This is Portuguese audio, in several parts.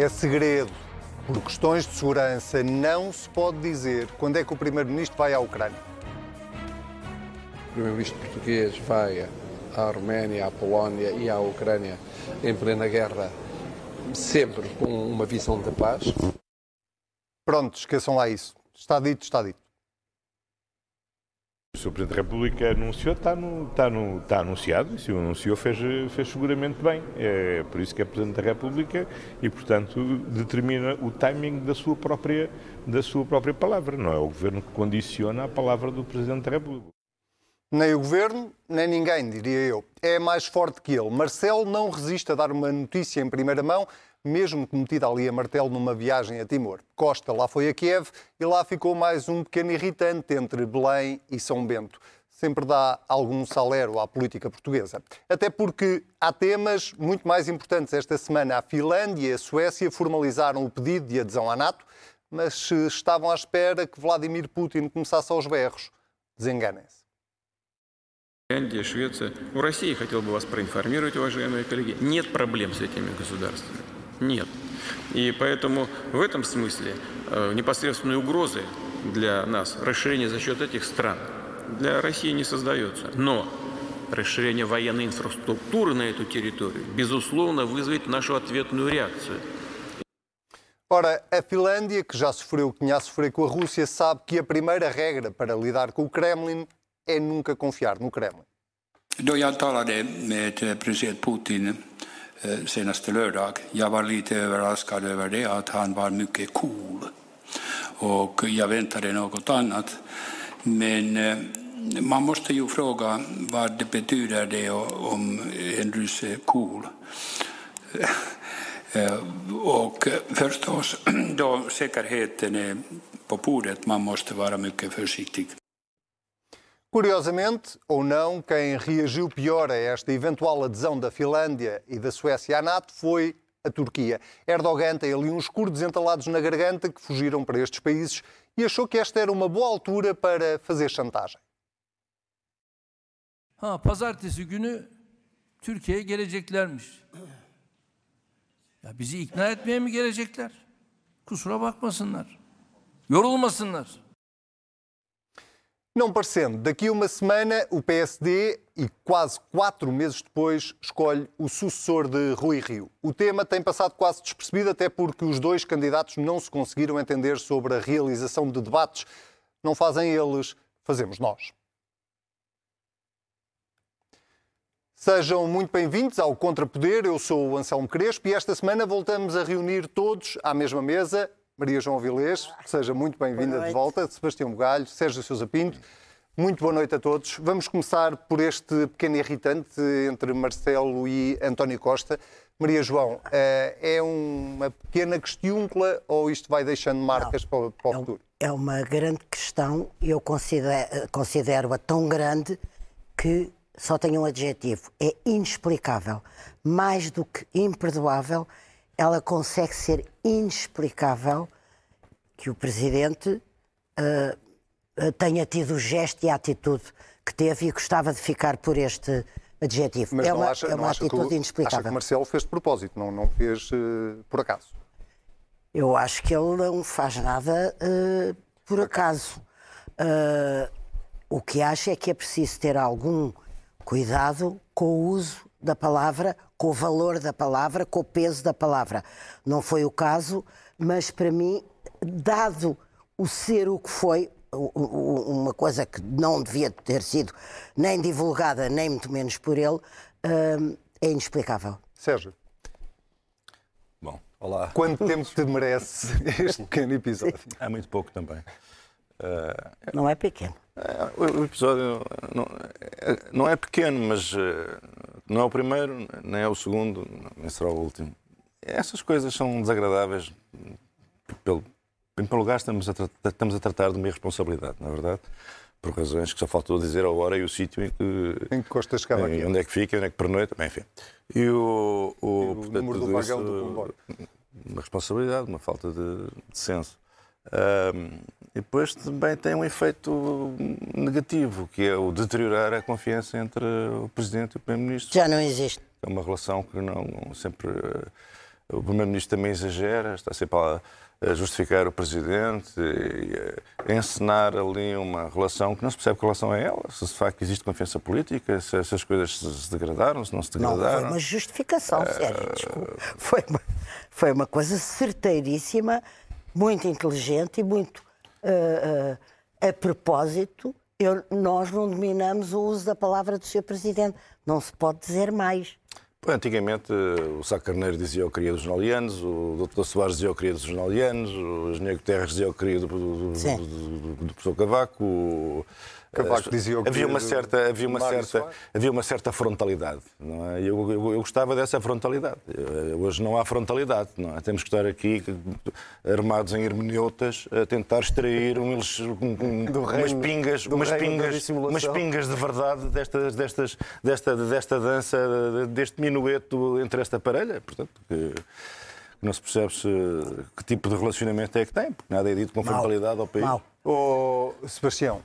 É segredo. Por questões de segurança, não se pode dizer quando é que o Primeiro-Ministro vai à Ucrânia. O Primeiro-Ministro português vai à Arménia, à Polónia e à Ucrânia em plena guerra, sempre com uma visão de paz. Pronto, esqueçam lá isso. Está dito, está dito. O Sr. Presidente da República anunciou, está, no, está, no, está anunciado, e se o anunciou fez, fez seguramente bem. É por isso que é Presidente da República e, portanto, determina o timing da sua própria, da sua própria palavra. Não é o Governo que condiciona a palavra do Presidente da República. Nem o Governo, nem ninguém, diria eu. É mais forte que ele. Marcelo não resiste a dar uma notícia em primeira mão mesmo que metida ali a martelo numa viagem a Timor. Costa lá foi a Kiev e lá ficou mais um pequeno irritante entre Belém e São Bento. Sempre dá algum salero à política portuguesa. Até porque há temas muito mais importantes. Esta semana a Finlândia e a Suécia formalizaram o pedido de adesão à NATO, mas estavam à espera que Vladimir Putin começasse aos berros. Desenganem-se. Финляндия, Швеция. У России, хотел бы вас проинформировать, уважаемые коллеги, нет проблем с этими государствами. Нет. И поэтому в этом смысле э, непосредственной угрозы для нас расширение за счет этих стран для России не создается. Но расширение военной инфраструктуры на эту территорию, безусловно, вызовет нашу ответную реакцию. Ora, a Finlândia, que já sofreu o que tinha a sofrer com a Rússia, sabe que a primeira regra para lidar com o Kremlin é nunca confiar no Kremlin. Då jag talade med president Putin Eh, senaste lördag. Jag var lite överraskad över det, att han var mycket cool. Och jag väntade något annat. Men eh, man måste ju fråga vad det betyder det om en ryss är cool. Eh, och förstås, då säkerheten är på bordet, man måste vara mycket försiktig. Curiosamente, ou não, quem reagiu pior a esta eventual adesão da Finlândia e da Suécia à NATO foi a Turquia. Erdogan tem ali uns curdos entalados na garganta que fugiram para estes países e achou que esta era uma boa altura para fazer chantagem. Ha, pazartesi günü Türkiye'ye geleceklermiş. Ya bizi ikna etmeye mi gelecekler? Kusura bakmasınlar. Yorulmasınlar. Não parecendo, daqui a uma semana o PSD, e quase quatro meses depois, escolhe o sucessor de Rui Rio. O tema tem passado quase despercebido, até porque os dois candidatos não se conseguiram entender sobre a realização de debates. Não fazem eles, fazemos nós. Sejam muito bem-vindos ao Contrapoder. Eu sou o Anselmo Crespo e esta semana voltamos a reunir todos à mesma mesa Maria João Vilês, seja muito bem-vinda de volta. Sebastião Bugalho, Sérgio Sousa Pinto. Muito boa noite a todos. Vamos começar por este pequeno irritante entre Marcelo e António Costa. Maria João, eh, é uma pequena questiúncula ou isto vai deixando marcas Não, para, o, é futuro? É uma grande questão e eu considero-a considero tão grande que só tem um adjetivo. É inexplicável. Mais do que imperdoável ela consegue ser inexplicável que o Presidente uh, tenha tido o gesto e a atitude que teve e gostava de ficar por este adjetivo. Mas é uma, acha, é uma atitude que, inexplicável. Acha que Marcelo fez de propósito, não, não fez uh, por acaso? Eu acho que ele não faz nada uh, por acaso. o que acho é que é preciso ter algum cuidado com o uso da palavra, com o valor da palavra, com o peso da palavra. Não foi o caso, mas para mim, dado o ser o que foi, uma coisa que não devia ter sido nem divulgada, nem muito menos por ele, hum, é inexplicável. Sérgio. Bom, olá. Quanto tempo te merece este pequeno episódio? Há muito pouco também. Uh, não é pequeno. Uh, o episódio não, não, é pequeno, mas uh, não é o primeiro, nem é o segundo, nem será o último. Essas coisas são desagradáveis. Pelo, em primeiro lugar, estamos a, estamos a tratar de uma irresponsabilidade, na é verdade, por razões que só faltou dizer a hora e o sítio em que. Em que Costa chegava aqui. Onde é que fica, onde é que pernoita, bem, enfim. E o. o, e o portanto, número do vagão do comboio. Uma responsabilidade, uma falta de, de senso. E depois também tem um efeito negativo, que é o deteriorar a confiança entre o Presidente e o Primeiro-Ministro. Já não existe. É uma relação que não sempre o Primeiro-Ministro também exagera, está sempre a, a justificar o Presidente, e a encenar ali uma relação que não se percebe que relação é ela, se de facto existe confiança política, se essas coisas se, degradaram, se não se Não, degradaram. foi uma justificação, sério, desculpa. Foi uma, foi uma coisa certeiríssima, muito inteligente e muito ah, ah, a propósito. Eu- nós não dominamos o uso da palavra do Sr. Presidente. Não se pode dizer mais. Antigamente o Sá Carneiro dizia eu queria dos jornalianos, o Dr. Soares dizia eu queria dos jornalianos, o Engenheiro Guterres dizia eu queria do, do, do, do- do professor Cavaco. o- Cavaco dizia havia uma certa havia uma Mário certa Soares. havia uma certa frontalidade não é? Eu, eu, eu gostava dessa frontalidade Eu- hoje não há frontalidade não é? temos que estar aqui armados em hermeneutas a tentar extrair um, um- um- Do umas reino- pingas umas reino pingas umas pingas de verdade destas, destas, desta, desta dança, deste minueto entre esta parelha. Portanto, que, que não se percebe se, que tipo de relacionamento é que tem, porque nada é dito com frontalidade ao país. Mau. Oh, Sebastião,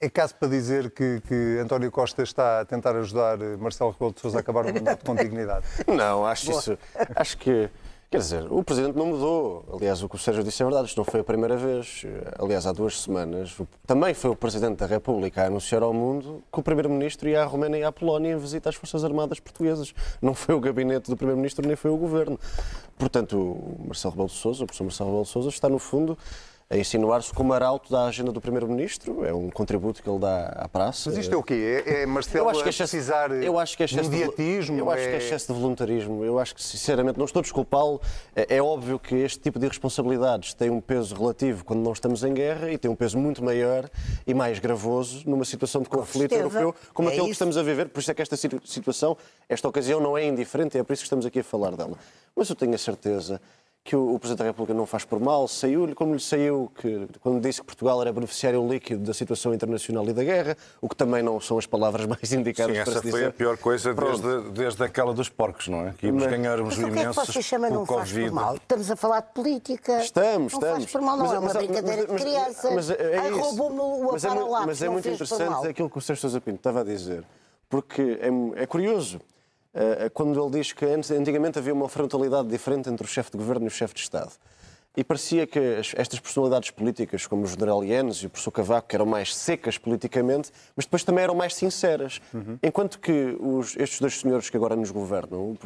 é caso para dizer que, que António Costa está a tentar ajudar eh, Marcelo Rebelo de Sousa a acabar o mandato com dignidade. Não, acho isso. Acho que. Quer dizer, o Presidente não mudou. Aliás, o que o Sérgio disse é verdade, isto não foi a primeira vez. Aliás, há duas semanas, também foi o Presidente da República a anunciar ao mundo que o Primeiro-Ministro ia à Romênia e à Polónia em visita às Forças Armadas Portuguesas. Não foi o gabinete do Primeiro-Ministro, nem foi o Governo. Portanto, o Marcelo Rebelo de Sousa, o professor Marcelo Rebelo de Sousa, está, no fundo, a insinuar-se como arauto da agenda do Primeiro-Ministro. É um contributo que ele dá à praça. Mas isto é o quê? É, é Marcelo Eu acho que é excesso, precisar eu acho que é de excesso de- mediatismo? eu acho que é é- excesso de voluntarismo. Eu acho que, sinceramente, não estou a desculpá-lo. É, é óbvio que este tipo de responsabilidades tem um peso relativo quando não estamos em guerra e tem um peso muito maior e mais gravoso numa situação de conflito europeu como É aquele que estamos a viver. Por isso é que esta situ- situação, esta ocasião, não é indiferente e é por isso que estamos aqui a falar dela. Mas eu tenho a certeza que o, o Presidente da República não faz por mal, saiu-lhe como lhe saiu que, quando disse que Portugal era beneficiário líquido da situação internacional e da guerra, o que também não são as palavras mais indicadas Sim, para essa se foi dizer. a pior coisa Pronto. desde, desde aquela dos porcos, não é? Que íamos Mas- ganhar uns Mas o que é que imensos vocês chamam não faz por Covid. mal? Estamos a falar de política. Estamos, não estamos. faz por mal, não Mas- é uma mas- brincadeira mas- de criança. mas é Ai, roubou-me o Mas é Mas é não muito interessante aquilo que o Sérgio Sousa Pinto estava a dizer, porque é, é curioso. Eh, Quando ele diz que antigamente havia uma frontalidade diferente entre o chefe de governo e o chefe de Estado. E parecia que as- estas personalidades políticas, como o general Yanes e o professor Cavaco, que eram mais secas politicamente, mas depois também eram mais sinceras. Enquanto que os- estes dois senhores que agora nos governam,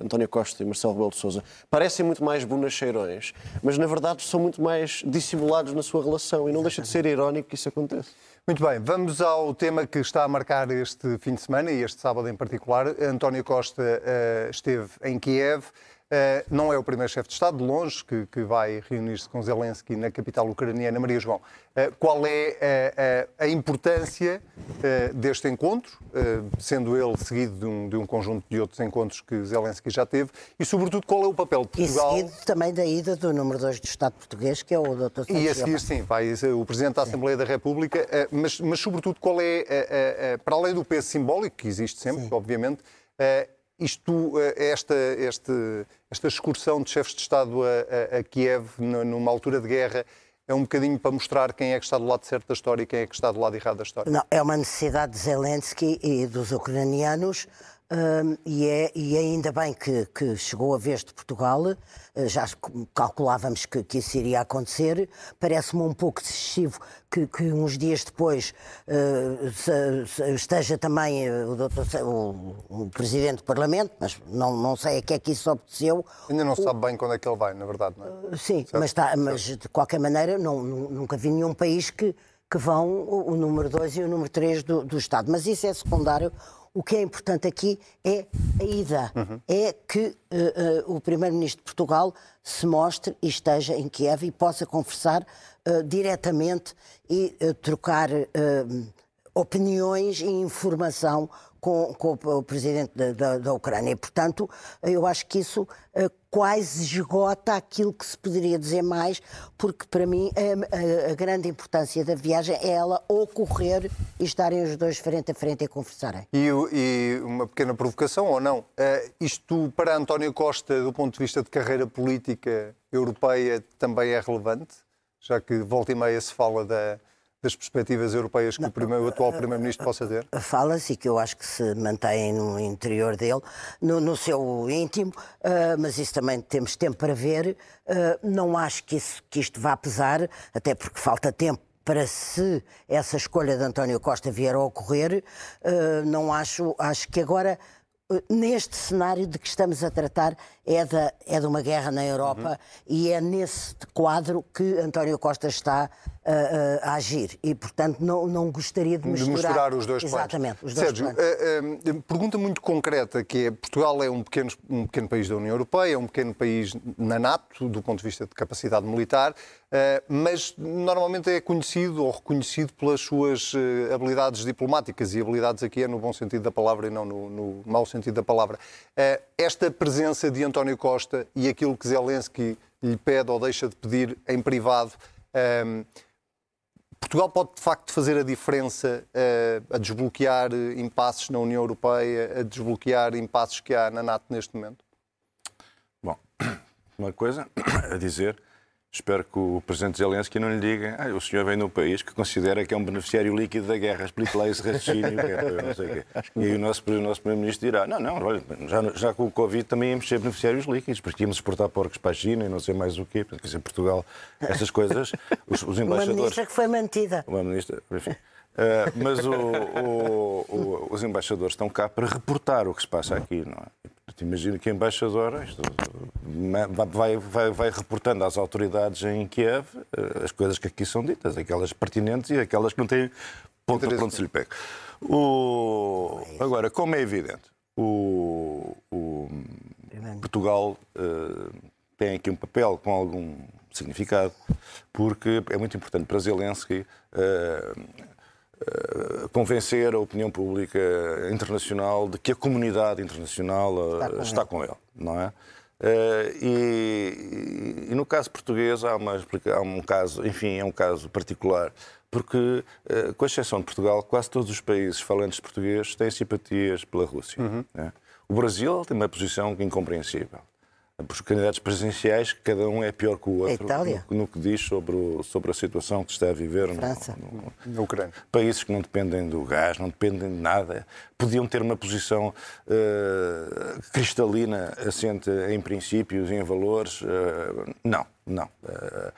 António Costa e Marcelo Rebelo de Sousa, parecem muito mais bonacheirões, mas na verdade são muito mais dissimulados na sua relação. E não deixa de ser irónico que isso aconteça. Muito bem, vamos ao tema que está a marcar este fim de semana e este sábado em particular. António Costa eh, esteve em Kiev. Eh, não é o primeiro chefe de Estado, de longe, que, que vai reunir-se com Zelensky na capital ucraniana, Maria João. Eh, qual é eh, a, a importância eh, deste encontro, sendo ele seguido de um, de um conjunto de outros encontros que Zelensky já teve, e, sobretudo, qual é o papel de E Portugal? seguido também da ida do número 2 do Estado português, que é o Dr. E a Santos seguir, sim, vai o Presidente da Assembleia da República, mas, mas sobretudo, qual é, para além do peso simbólico, que existe sempre, obviamente, eh, isto, eh, esta, este, esta excursão de chefes de Estado a, a- a Kiev, numa altura de guerra, é um bocadinho para mostrar quem é que está do lado certo da história e quem é que está do lado errado da história. Não, é uma necessidade de Zelensky e dos ucranianos. Hum, e, é, e ainda bem que, que chegou a vez de Portugal, eh, já calculávamos que, que isso iria acontecer. Parece-me um pouco excessivo que, que uns dias depois eh, se- se esteja também eh, o, doutor o- o Presidente do Parlamento, mas não, não sei a que é que isso obteceu. Ainda não se sabe bem quando é que ele vai, na verdade, não é? Sim, mas, tá- mas de qualquer maneira não- nu- nunca vi nenhum país que, que vão o, o número 2 e o número 3 do, do Estado. Mas isso é secundário. O que é importante aqui é a ida. É que eh, eh, o Primeiro-Ministro de Portugal se mostre e esteja em Kiev e possa conversar eh, diretamente e trocar opiniões e informação com, com o presidente da, da- da Ucrânia. Portanto, eu acho que isso quase esgota aquilo que se poderia dizer mais, porque para mim a, a- a grande importância da viagem é ela ocorrer e estarem os dois frente a frente a conversarem. E, e uma pequena provocação, ou não? Eh, isto, para António Costa, do ponto de vista de carreira política europeia, também é relevante, já que volta e meia se fala da, das perspectivas europeias que o, primeiro, o atual Primeiro-Ministro possa ter? Fala-se que eu acho que se mantém no interior dele, no, no seu íntimo, uh, mas isso também temos tempo para ver. Uh, não acho que, isso, que isto vá pesar, até porque falta tempo para se essa escolha de António Costa vier a ocorrer, uh, não acho, acho que agora neste cenário de que estamos a tratar é, da, é de uma guerra na Europa uhum. e é nesse quadro que António Costa está a agir. E, portanto, não, não gostaria de misturar, de misturar os dois Exatamente, Os dois Sérgio, uh, uh, pergunta muito concreta que é, Portugal é um pequeno, um pequeno país da União Europeia, é um pequeno país na NATO, do ponto de vista de capacidade militar, mas normalmente é conhecido ou reconhecido pelas suas habilidades diplomáticas, e habilidades aqui é no bom sentido da palavra e não no, no mau sentido da palavra. esta presença de António Costa e aquilo que Zelensky lhe pede ou deixa de pedir em privado, Portugal pode de facto fazer a diferença uh, a desbloquear impasses na União Europeia, a desbloquear impasses que há na NATO neste momento? Bom, uma coisa a dizer Espero que o Presidente Zelensky não lhe diga ah, o senhor vem de um país que considera que é um beneficiário líquido da guerra, explique lá esse raciocínio. É, não sei quê. E o nosso, o nosso Primeiro-Ministro dirá, não, não, olha, já, já com o Covid também íamos ser beneficiários líquidos, porque íamos exportar porcos para a China e não sei mais o quê. Quer dizer, Portugal, essas coisas, os, os embaixadores... Uma ministra que foi mantida. Uma ministra, enfim. Uh, mas o, o, os embaixadores estão cá para reportar o que se passa aqui, não é? Imagino que a embaixadora isto, vai, vai, vai reportando às autoridades em Kiev eh, as coisas que aqui são ditas, aquelas pertinentes e aquelas que não têm ponto para onde se lhe pega. O... Agora, como é evidente, o, o Portugal uh, tem aqui um papel com algum significado, porque é muito importante para Zelensky uh, convencer a opinião pública internacional de que a comunidade internacional eh, está com, está com ele. não é? Uh, e, e, no caso português há, uma, há, um caso, enfim, é um caso particular, porque, com exceção de Portugal, quase todos os países falantes de português têm simpatias pela Rússia. Uhum. Né? O Brasil tem uma posição incompreensível os candidatos presidenciais, cada um é pior que o outro no, no, que diz sobre, o, sobre a situação que está a viver no, no, na Ucrânia. Países que não dependem do gás, não dependem de nada, podiam ter uma posição uh, cristalina, assente em princípios e em valores. Uh, não, não. Uh,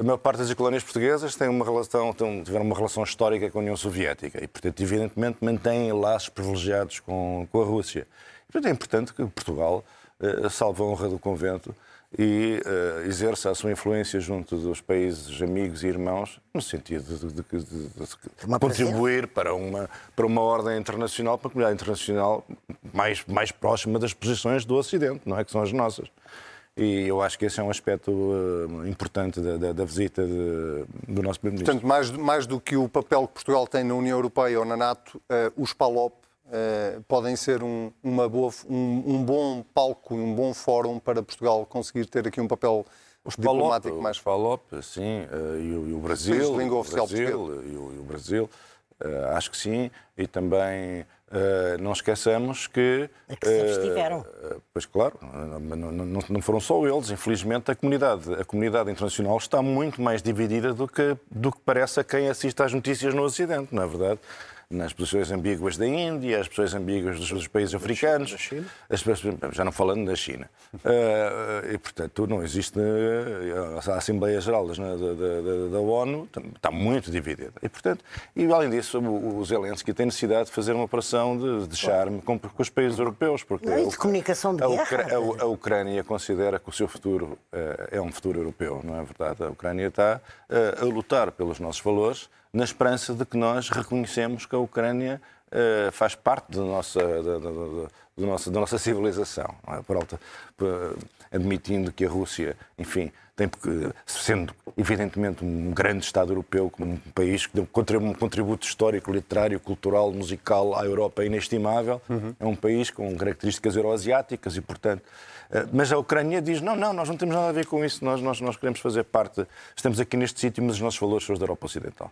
a maior parte das colónias portuguesas tem uma relação, tiveram uma relação histórica com a União Soviética e, portanto, evidentemente, mantêm laços privilegiados com, com a Rússia. E, portanto, é importante que Portugal uh, salve a honra do convento e uh, exerça a sua influência junto dos países amigos e irmãos, no sentido de, de, de, de contribuir para uma, para uma ordem internacional, para uma comunidade internacional mais, mais próxima das posições do Ocidente, não é? Que são as nossas. E eu acho que esse é um aspecto uh, importante da, da, da visita de, do nosso Primeiro-Ministro. Portanto, mais, mais do que o papel que Portugal tem na União Europeia ou na NATO, uh, os PALOP Uh, podem ser um, uma boa, um, um, bom palco, um bom fórum para Portugal conseguir ter aqui um papel Os diplomático Palop, mais Palop, sim, uh, e, o, e, o, Brasil, o Brasil e, o, e o Brasil, uh, acho que sim, e também não esqueçamos que... É que se abstiveram. pois claro, não, não, não, foram só eles, infelizmente a comunidade, a comunidade internacional está muito mais dividida do que, do que parece a quem assiste às notícias no Ocidente, não é verdade? Nas posições ambíguas da Índia, as posições ambíguas dos, dos países africanos, da China, As, já não falando da China. Uh, e, portanto, não existe. Uh, a Assembleia Geral da, da, da, da, ONU está muito dividida. E, portanto, e além disso, o, o Zelensky tem necessidade de fazer uma operação de, de charme com, com os países europeus. Porque não, e de comunicação de a, guerra. A, a, Ucrânia considera que o seu futuro uh, é um futuro europeu, não é verdade? A Ucrânia está a lutar pelos nossos valores na esperança de que nós reconhecemos que a Ucrânia uh, faz parte da nossa, da, da, da, nossa, da nossa civilização, é? por alta, por, admitindo que a Rússia, enfim, tem, sendo evidentemente um grande Estado europeu, como um país que deu um contributo histórico, literário, cultural, musical à Europa inestimável, uhum. é um país com características euroasiáticas e, portanto, eh, mas a Ucrânia diz: não, não, nós não temos nada a ver com isso, nós, nós, nós queremos fazer parte, estamos aqui neste sítio, mas os nossos valores são os da Europa Ocidental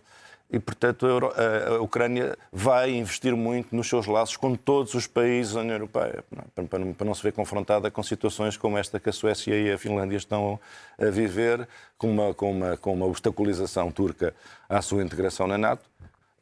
e, portanto, a, Ucrânia vai investir muito nos seus laços com todos os países da União Europeia, para, não se ver confrontada com situações como esta que a Suécia e a Finlândia estão a viver com uma, com, uma, com uma obstaculização turca à sua integração na NATO.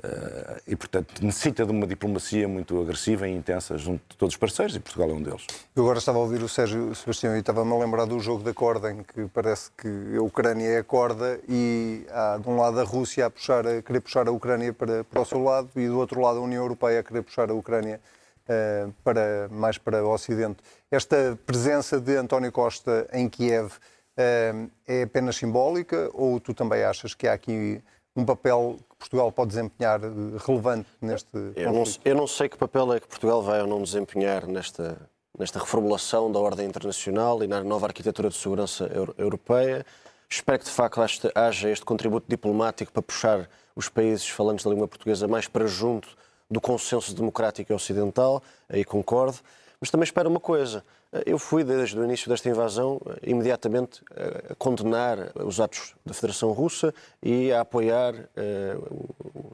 Uh, e, portanto, necessita de uma diplomacia muito agressiva e intensa junto de todos os parceiros, e Portugal é um deles. Eu agora estava a ouvir o Sérgio Sebastião e estava-me a lembrar do jogo da corda, em que parece que a Ucrânia é a corda e há de um lado a Rússia a, puxar, a querer puxar a Ucrânia para, para o seu lado e do outro lado a União Europeia a querer puxar a Ucrânia uh, para, mais para o Ocidente. Esta presença de António Costa em Kiev uh, é apenas simbólica ou tu também achas que há aqui um papel Portugal pode desempenhar eh, relevante neste eu não, eu não, sei que papel é que Portugal vai ou não desempenhar nesta, nesta reformulação da ordem internacional e na nova arquitetura de segurança europeia. Espero que, de facto, haja este contributo diplomático para puxar os países falantes da língua portuguesa mais para junto do consenso democrático ocidental, aí concordo. Mas também espero uma coisa. Eu fui, desde o início desta invasão, imediatamente a condenar os atos da Federação Russa e a apoiar, eh,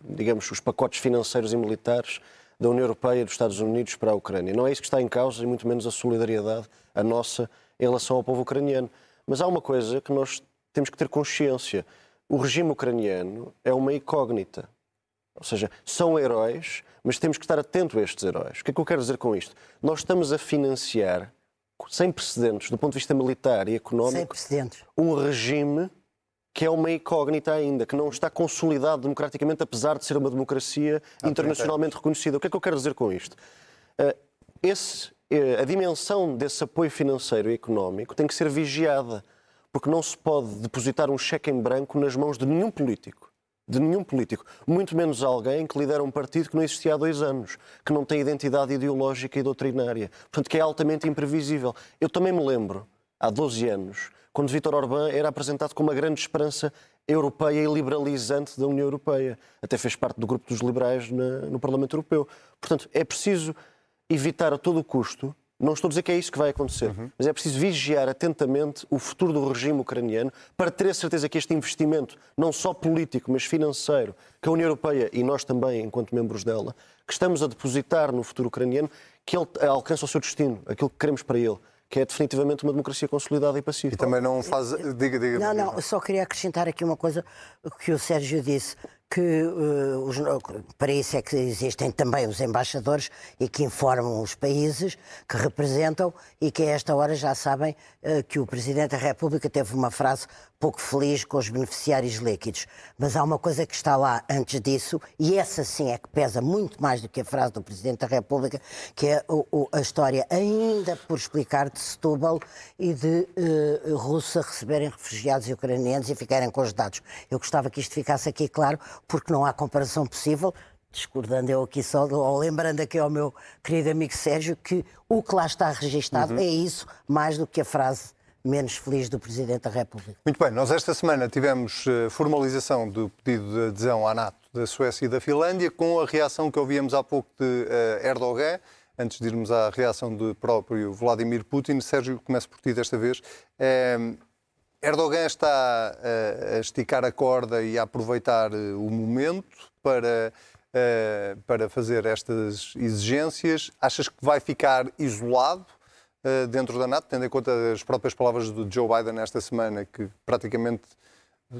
digamos, os pacotes financeiros e militares da União Europeia e dos Estados Unidos para a Ucrânia. Não é isso que está em causa, e muito menos a solidariedade, a nossa, em relação ao povo ucraniano. Mas há uma coisa que nós temos que ter consciência. O regime ucraniano é uma incógnita. Ou seja, são heróis, mas temos que estar atento a estes heróis. O que é que eu quero dizer com isto? Nós estamos a financiar sem precedentes do ponto de vista militar e económico, um regime que é uma incógnita ainda, que não está consolidado democraticamente, apesar de ser uma democracia ah, internacionalmente reconhecida. O que é que eu quero dizer com isto? Uh, esse, uh, a dimensão desse apoio financeiro e económico tem que ser vigiada, porque não se pode depositar um cheque em branco nas mãos de nenhum político de nenhum político, muito menos alguém que lidera um partido que não existia há dois anos, que não tem identidade ideológica e doutrinária, portanto, que é altamente imprevisível. Eu também me lembro, há 12 anos, quando Vítor Orbán era apresentado como uma grande esperança europeia e liberalizante da União Europeia. Até fez parte do grupo dos liberais no Parlamento Europeu. Portanto, é preciso evitar a todo custo não estou a dizer que é isso que vai acontecer, uhum. mas é preciso vigiar atentamente o futuro do regime ucraniano para ter a certeza que este investimento, não só político, mas financeiro, que a União Europeia e nós também, enquanto membros dela, que estamos a depositar no futuro ucraniano, que ele alcance o seu destino, aquilo que queremos para ele que é definitivamente uma democracia consolidada e pacífica. E também não faz. Diga, diga. Não, não, só queria acrescentar aqui uma coisa que o Sérgio disse que uh, os, para isso é que existem também os embaixadores e que informam os países que representam e que a esta hora já sabem uh, que o Presidente da República teve uma frase pouco feliz com os beneficiários líquidos. Mas há uma coisa que está lá antes disso, e essa sim é que pesa muito mais do que a frase do Presidente da República, que é o, o, a história ainda por explicar de Setúbal e de uh, Rússia receberem refugiados ucranianos e ficarem com os dados. Eu gostava que isto ficasse aqui claro, porque não há comparação possível discordando eu aqui só, ou lembrando aqui ao meu querido amigo Sérgio, que o que lá está registado uhum. é isso, mais do que a frase menos feliz do Presidente da República. Muito bem, nós esta semana tivemos eh, formalização do pedido de adesão à NATO da Suécia e da Finlândia, com a reação que ouvíamos há pouco de uh, Erdogan, antes de irmos à reação do próprio Vladimir Putin. Sérgio, começo por ti desta vez. Uh, Erdogan está uh, a esticar a corda e a aproveitar o momento para, para fazer estas exigências. Achas que vai ficar isolado? Eh, dentro da NATO, tendo em conta as próprias palavras do Joe Biden esta semana, que praticamente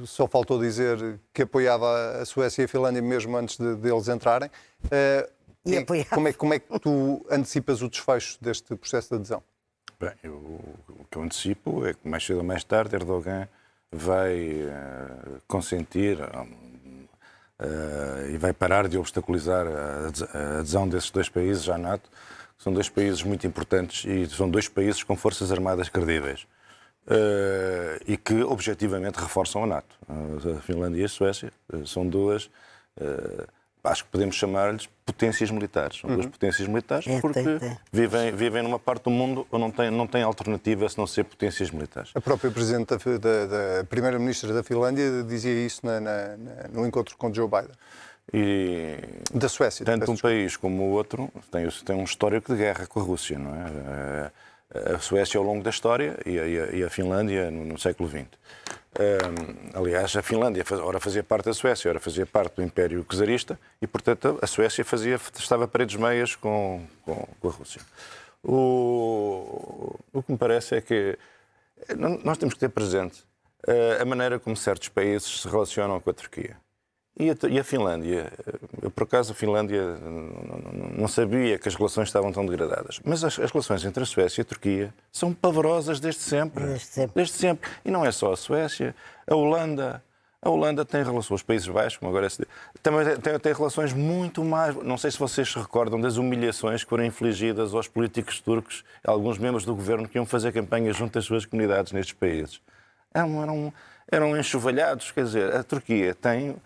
só faltou dizer que apoiava a Suécia e a Finlândia mesmo antes de, de eles entrarem. Uh, e é, como, é, como é que tu antecipas o desfecho deste processo de adesão? Bem, eu, o que eu antecipo é que mais cedo ou mais tarde Erdogan vai uh, consentir uh, e vai parar de obstaculizar a adesão desses dois países à NATO são dois países muito importantes e são dois países com forças armadas credíveis uh, e que objetivamente reforçam a NATO. Uh, a Finlândia e a Suécia uh, são duas, acho que podemos chamar-lhes potências militares. São uhum. duas potências militares é, porque tem, tem. Vivem, vivem numa parte do mundo onde não tem, não tem alternativa se não ser potências militares. A própria Presidente da, da, da Primeira-Ministra da Finlândia dizia isso na, na, na, no encontro com Joe Biden. E da Suécia. Tanto um país como o outro tem, tem um histórico de guerra com a Rússia, não é? A Suécia ao longo da história e a, e a Finlândia no, no, século XX. Um, aliás, a Finlândia ora fazia parte da Suécia, ora fazia parte do Império Czarista e, portanto, a Suécia fazia, estava paredes meias com, com, com a Rússia. O, o que me parece é que nós temos que ter presente eh, a maneira como certos países se relacionam com a Turquia. E a, e a Finlândia? Eu, por acaso, a Finlândia não, sabia que as relações estavam tão degradadas. Mas as, as, relações entre a Suécia e a Turquia são pavorosas desde sempre. Desde sempre. Desde sempre. E não é só a Suécia. A Holanda. A Holanda tem relações, os Países Baixos, como agora é também tem, tem, relações muito mais. Não sei se vocês se recordam das humilhações que foram infligidas aos políticos turcos, alguns membros do governo que iam fazer campanha junto às suas comunidades nestes países. Eram, eram, eram enxovalhados. Quer dizer, a Turquia tem uh,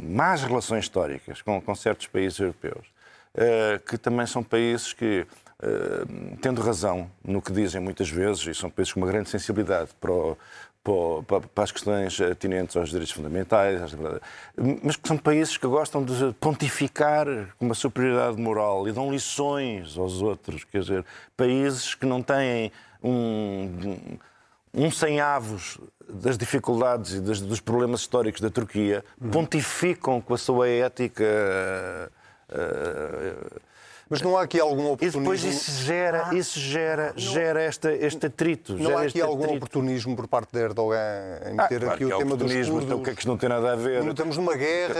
más relações históricas com, com certos países europeus, uh, que também são países que, uh, tendo razão no que dizem muitas vezes, e são países com uma grande sensibilidade para, o, para, as questões atinentes aos direitos fundamentais, mas que são países que gostam de pontificar com uma superioridade moral e dão lições aos outros. Quer dizer, países que não têm um um sem avos das dificuldades e dos, dos, problemas históricos da Turquia, uhum. pontificam com a sua ética. Uh, mas não há aqui algum oportunismo? E depois isso gera, ah, isso gera, não, gera este, este atrito. Não há aqui algum atrito. oportunismo por parte de Erdogan em meter ah, claro aqui o tema dos curdos? Então, o que é que isto não tem nada a ver? Não estamos numa guerra...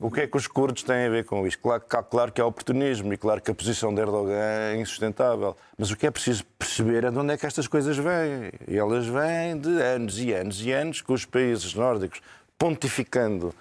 O que é que os curdos têm a ver com isto? Claro, claro que há oportunismo e claro que a posição de Erdogan é insustentável. Mas o que é preciso perceber é de onde é que estas coisas vêm. E elas vêm de anos e anos e anos que os países nórdicos pontificando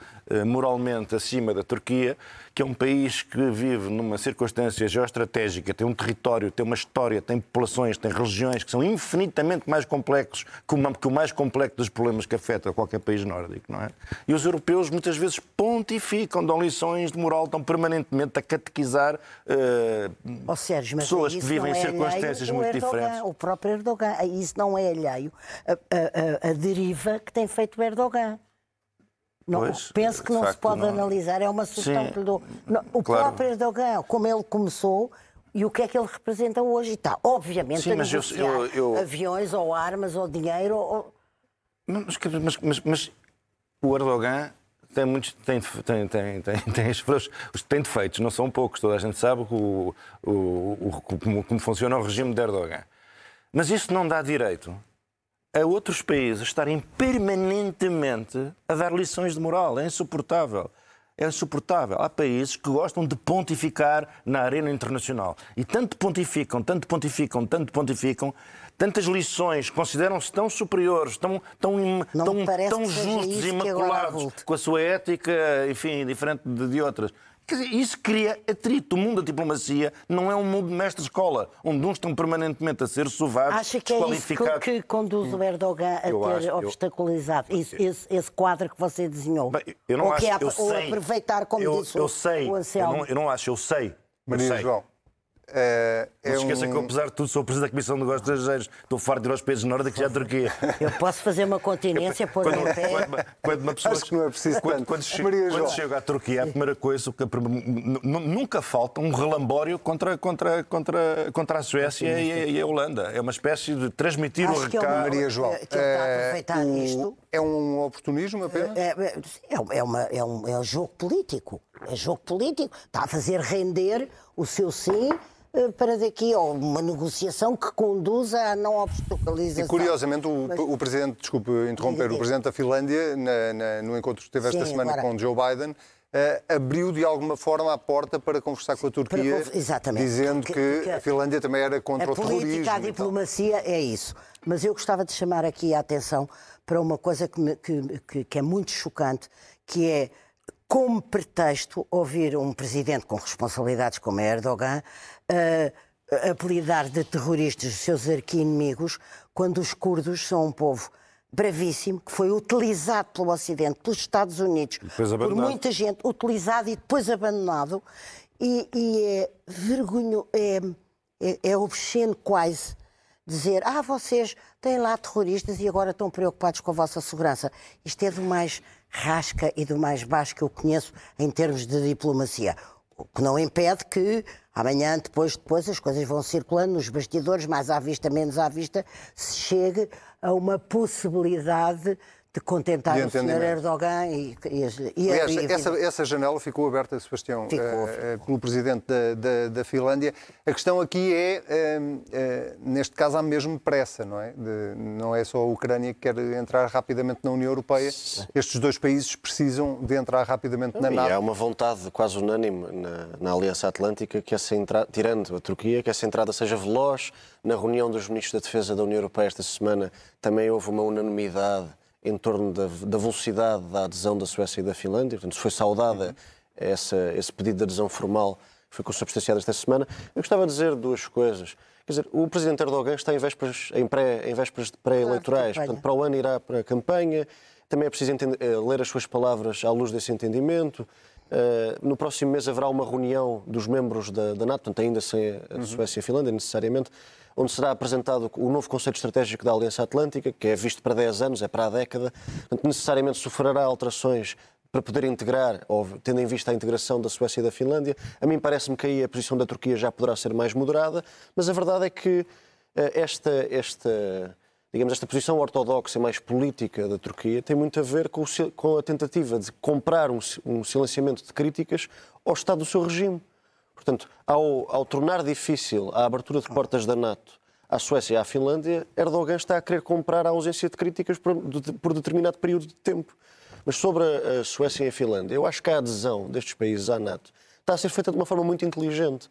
moralmente acima da Turquia, que é um país que vive numa circunstância geoestratégica, tem um território, tem uma história, tem populações, tem religiões que são infinitamente mais complexos que o, mais complexo dos problemas que afeta qualquer país nórdico, não é? E os europeus muitas vezes pontificam, dão lições de moral, estão permanentemente a catequizar uh, oh, Sérgio, pessoas que vivem é em circunstâncias muito Erdogan, diferentes. O próprio Erdogan, isso não é alheio a, a, a, a deriva que tem feito o Erdogan. Não, Pois, penso que não se pode não- analisar, é uma sugestão Sim, que lhe dou. O claro. próprio Erdogan, como ele começou e o que é que ele representa hoje, está, obviamente, Sim, a mas eu- eu- eu- aviões ou armas ou dinheiro. Ou... Mas, mas- mas- mas o Erdogan tem muitos tem, tem, tem, tem, tem, tem defeitos, não são poucos. Toda a gente sabe o, o, o- como, como funciona o regime de Erdogan. Mas isso não dá direito a outros países estarem permanentemente a dar lições de moral. É insuportável. É insuportável. Há países que gostam de pontificar na arena internacional. E tanto pontificam, tanto pontificam, tanto pontificam, tantas lições, consideram-se tão superiores, tão, tão, im- tão, tão justos e imaculados com a sua ética, enfim, diferente de, de outras. Quer dizer, isso cria atrito. O mundo da diplomacia não é um mundo de mestre-escola, onde uns estão permanentemente a ser sovados, Acha que é isso que, conduz o Erdogan a Eu ter acho- eu- obstaculizado esse, esse- esse quadro que você desenhou? Bem, eu não ou, acho, que é, eu ou sei, aproveitar, como eu, disse eu o, sei, o eu Anselmo. não, eu não acho, eu sei. eu Maria sei. João, é, Não é se esqueça um- que eu, apesar de tudo, sou presidente da Comissão de Negócios Estrangeiros. Estou farto de ir aos países nórdicos e à Turquia. Eu posso fazer uma continência, pôr Quando, pé. quando- quando uma pessoa, Acho que não é preciso quando, quando, quando João. chega à Turquia, a primeira coisa, o que nunca falta um relambório contra, contra, contra, contra a Suécia e a, e a Holanda. É uma espécie de transmitir o Acho que é uma- recado. Maria João, que está a é, aproveitar o- isto. é um oportunismo apenas? É, é, é, uma, é, um, é um jogo político. É jogo político. Está a fazer render o seu sim eh, para daqui, ou uma negociação que conduza à não obstaculização. E curiosamente, o, Mas- o Presidente, desculpe interromper, o. Presidente da Finlândia, na- na- no encontro que teve esta Sim, semana agora- com Joe Biden, eh, abriu de alguma forma a porta para conversar com a Turquia, exatamente. dizendo Que- que, que- a Finlândia também era contra a o terrorismo. política, a e tal. diplomacia é isso. Mas eu gostava de chamar aqui a atenção para uma coisa que, me- que é muito chocante, que é como pretexto ouvir um presidente com responsabilidades como Erdogan eh, apelidar de terroristas os seus arqui-inimigos quando os curdos são um povo bravíssimo, que foi utilizado pelo Ocidente, pelos Estados Unidos, por muita gente, utilizado e depois abandonado, e, e é vergonho, é, é, é obsceno quase dizer, ah, vocês têm lá terroristas e agora estão preocupados com a vossa segurança. Isto é do mais rasca e do mais baixo que eu conheço em termos de diplomacia. O que não impede que amanhã, depois, depois, as coisas vão circulando nos bastidores, mais à vista, menos à vista, se chegue a uma possibilidade de contentar De o Sr. Erdogan e, e, as- e, Aliás, e- essa, essa janela ficou aberta, Sebastião, Ficou, eh, ficou. eh, pelo presidente da, da- da Finlândia. A questão aqui é, eh, neste caso, há mesmo pressa, não é? De- não é só a Ucrânia que quer entrar rapidamente na União Europeia. Estes dois países precisam de entrar rapidamente na E NATO. há uma vontade quase unânime na, na Aliança Atlântica que essa entrada, tirando a Turquia, que essa entrada seja veloz. Na reunião dos ministros da Defesa da União Europeia esta semana também houve uma unanimidade em torno da, da velocidade da adesão da Suécia e da Finlândia. Portanto, foi saudada essa, esse pedido de adesão formal que foi consubstanciado esta semana. Eu gostava de dizer duas coisas. Quer dizer, o Presidente Erdogan está em vésperas, em pré, em vésperas de pré-eleitorais. campanha. Portanto, para o ano irá para a campanha. Também é preciso entender- eh, ler as suas palavras à luz desse entendimento. Eh, no próximo mês haverá uma reunião dos membros da, da NATO, portanto, ainda sem a Suécia e a Finlândia, necessariamente, onde será apresentado o novo conceito estratégico da Aliança Atlântica, que é visto para 10 anos, é para a década. Portanto, necessariamente sofrerá alterações para poder integrar, ou tendo em vista a integração da Suécia e da Finlândia. A mim parece-me que aí a posição da Turquia já poderá ser mais moderada, mas a verdade é que eh, esta, esta, digamos, esta posição ortodoxa e mais política da Turquia tem muito a ver com, o com a tentativa de comprar um, um silenciamento de críticas ao Estado do seu regime. Portanto, ao, ao tornar difícil a abertura de portas da NATO à Suécia e à Finlândia, Erdogan está a querer comprar a ausência de críticas por, de- por determinado período de tempo. Mas sobre a, Suécia e a Finlândia, eu acho que a adesão destes países à NATO está a ser feita de uma forma muito inteligente.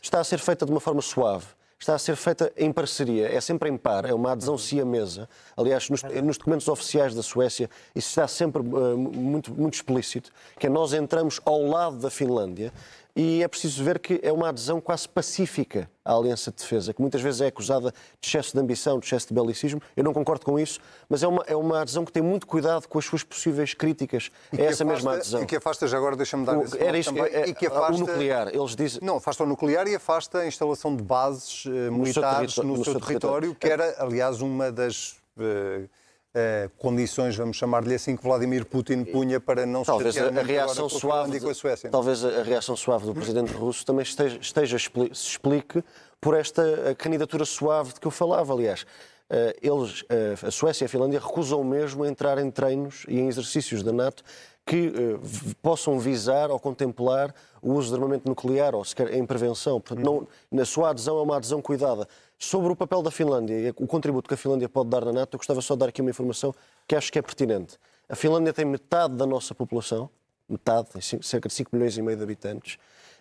Está a ser feita de uma forma suave. Está a ser feita em parceria, é sempre em par, é uma adesão siamesa. Aliás, nos, nos documentos oficiais da Suécia, isso está sempre eh, muito, muito explícito, que é nós entramos ao lado da Finlândia e é preciso ver que é uma adesão quase pacífica à Aliança de Defesa, que muitas vezes é acusada de excesso de ambição, de excesso de belicismo. Eu não concordo com isso, mas é uma, é uma adesão que tem muito cuidado com as suas possíveis críticas E a que essa afasta- mesma adesão. E que afasta, já agora deixa-me dar O- esse era isto, também, é- e que é- afasta... o nuclear, eles dizem... Não, afasta o nuclear e afasta a instalação de bases eh, militares território- no, no seu, seu território, que era, aliás, uma das eh, eh, condições, vamos chamar-lhe assim, que Vladimir Putin punha para não se Talvez a, chatear a agora reação a suave, com a Suécia. talvez a, a reação suave do presidente russo também esteja, esteja expli- se explique por esta eh, candidatura suave de que eu falava, aliás. Eh, Eles, a Suécia e a Finlândia recusam mesmo entrar em treinos e em exercícios da NATO que possam visar ou contemplar o uso de armamento nuclear ou sequer em prevenção. Portanto, não, na sua adesão é uma adesão cuidada. Sobre o papel da Finlândia e o contributo que a Finlândia pode dar na NATO, eu gostava só de dar aqui uma informação que acho que é pertinente. A Finlândia tem metade da nossa população, metade, cerca de 5 milhões e meio de habitantes,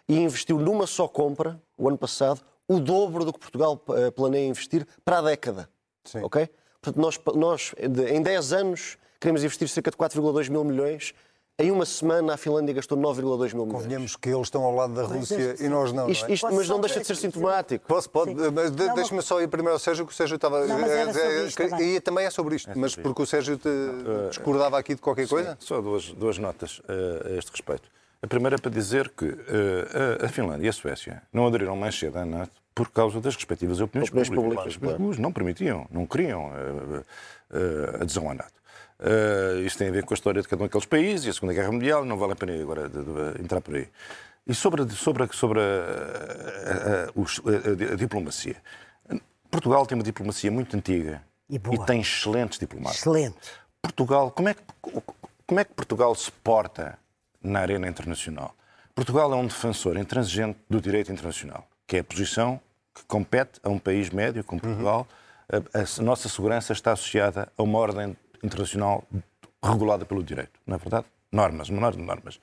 e investiu numa só compra, o ano passado, o dobro do que Portugal eh, planeia investir para a década. Sim. Ok? Portanto, nós, nós em 10 anos queremos investir cerca de 4,2 mil milhões. Em uma semana a Finlândia gastou 9,2 mil milhões. Convenhamos que eles estão ao lado da Rússia e nós não. Isto, não é? isto- mas não deixa de ser sintomático. Posso, pode, Sim. mas de- Não, deixa-me mas- só ir primeiro ao Sérgio, que o Sérgio estava. Não, eh, sobre eh, isto que- também. E também é sobre isto, mas porque o Sérgio te discordava aqui de qualquer coisa? Só duas, duas notas eh, a este respeito. A primeira é para dizer que eh, a, Finlândia e a Suécia não aderiram mais cedo à NATO por causa das respectivas opiniões, Opiniões públicas. públicas, não permitiam, não queriam eh, eh, adesão à NATO. Eh, isto tem a ver com a história de cada um daqueles países e a Segunda Guerra Mundial, não vale a pena agora de- de- entrar por aí. E sobre, sobre, sobre a, a- a- a- diplomacia. Portugal tem uma diplomacia muito antiga E boa. tem excelentes diplomatas. Excelente. Portugal, como é, que, como é que Portugal se porta na arena internacional? Portugal é um defensor intransigente do direito internacional, que é a posição que compete a um país médio como Portugal. A, a nossa segurança está associada a uma ordem internacional regulada pelo direito, não é verdade? Normas, uma norma de normas.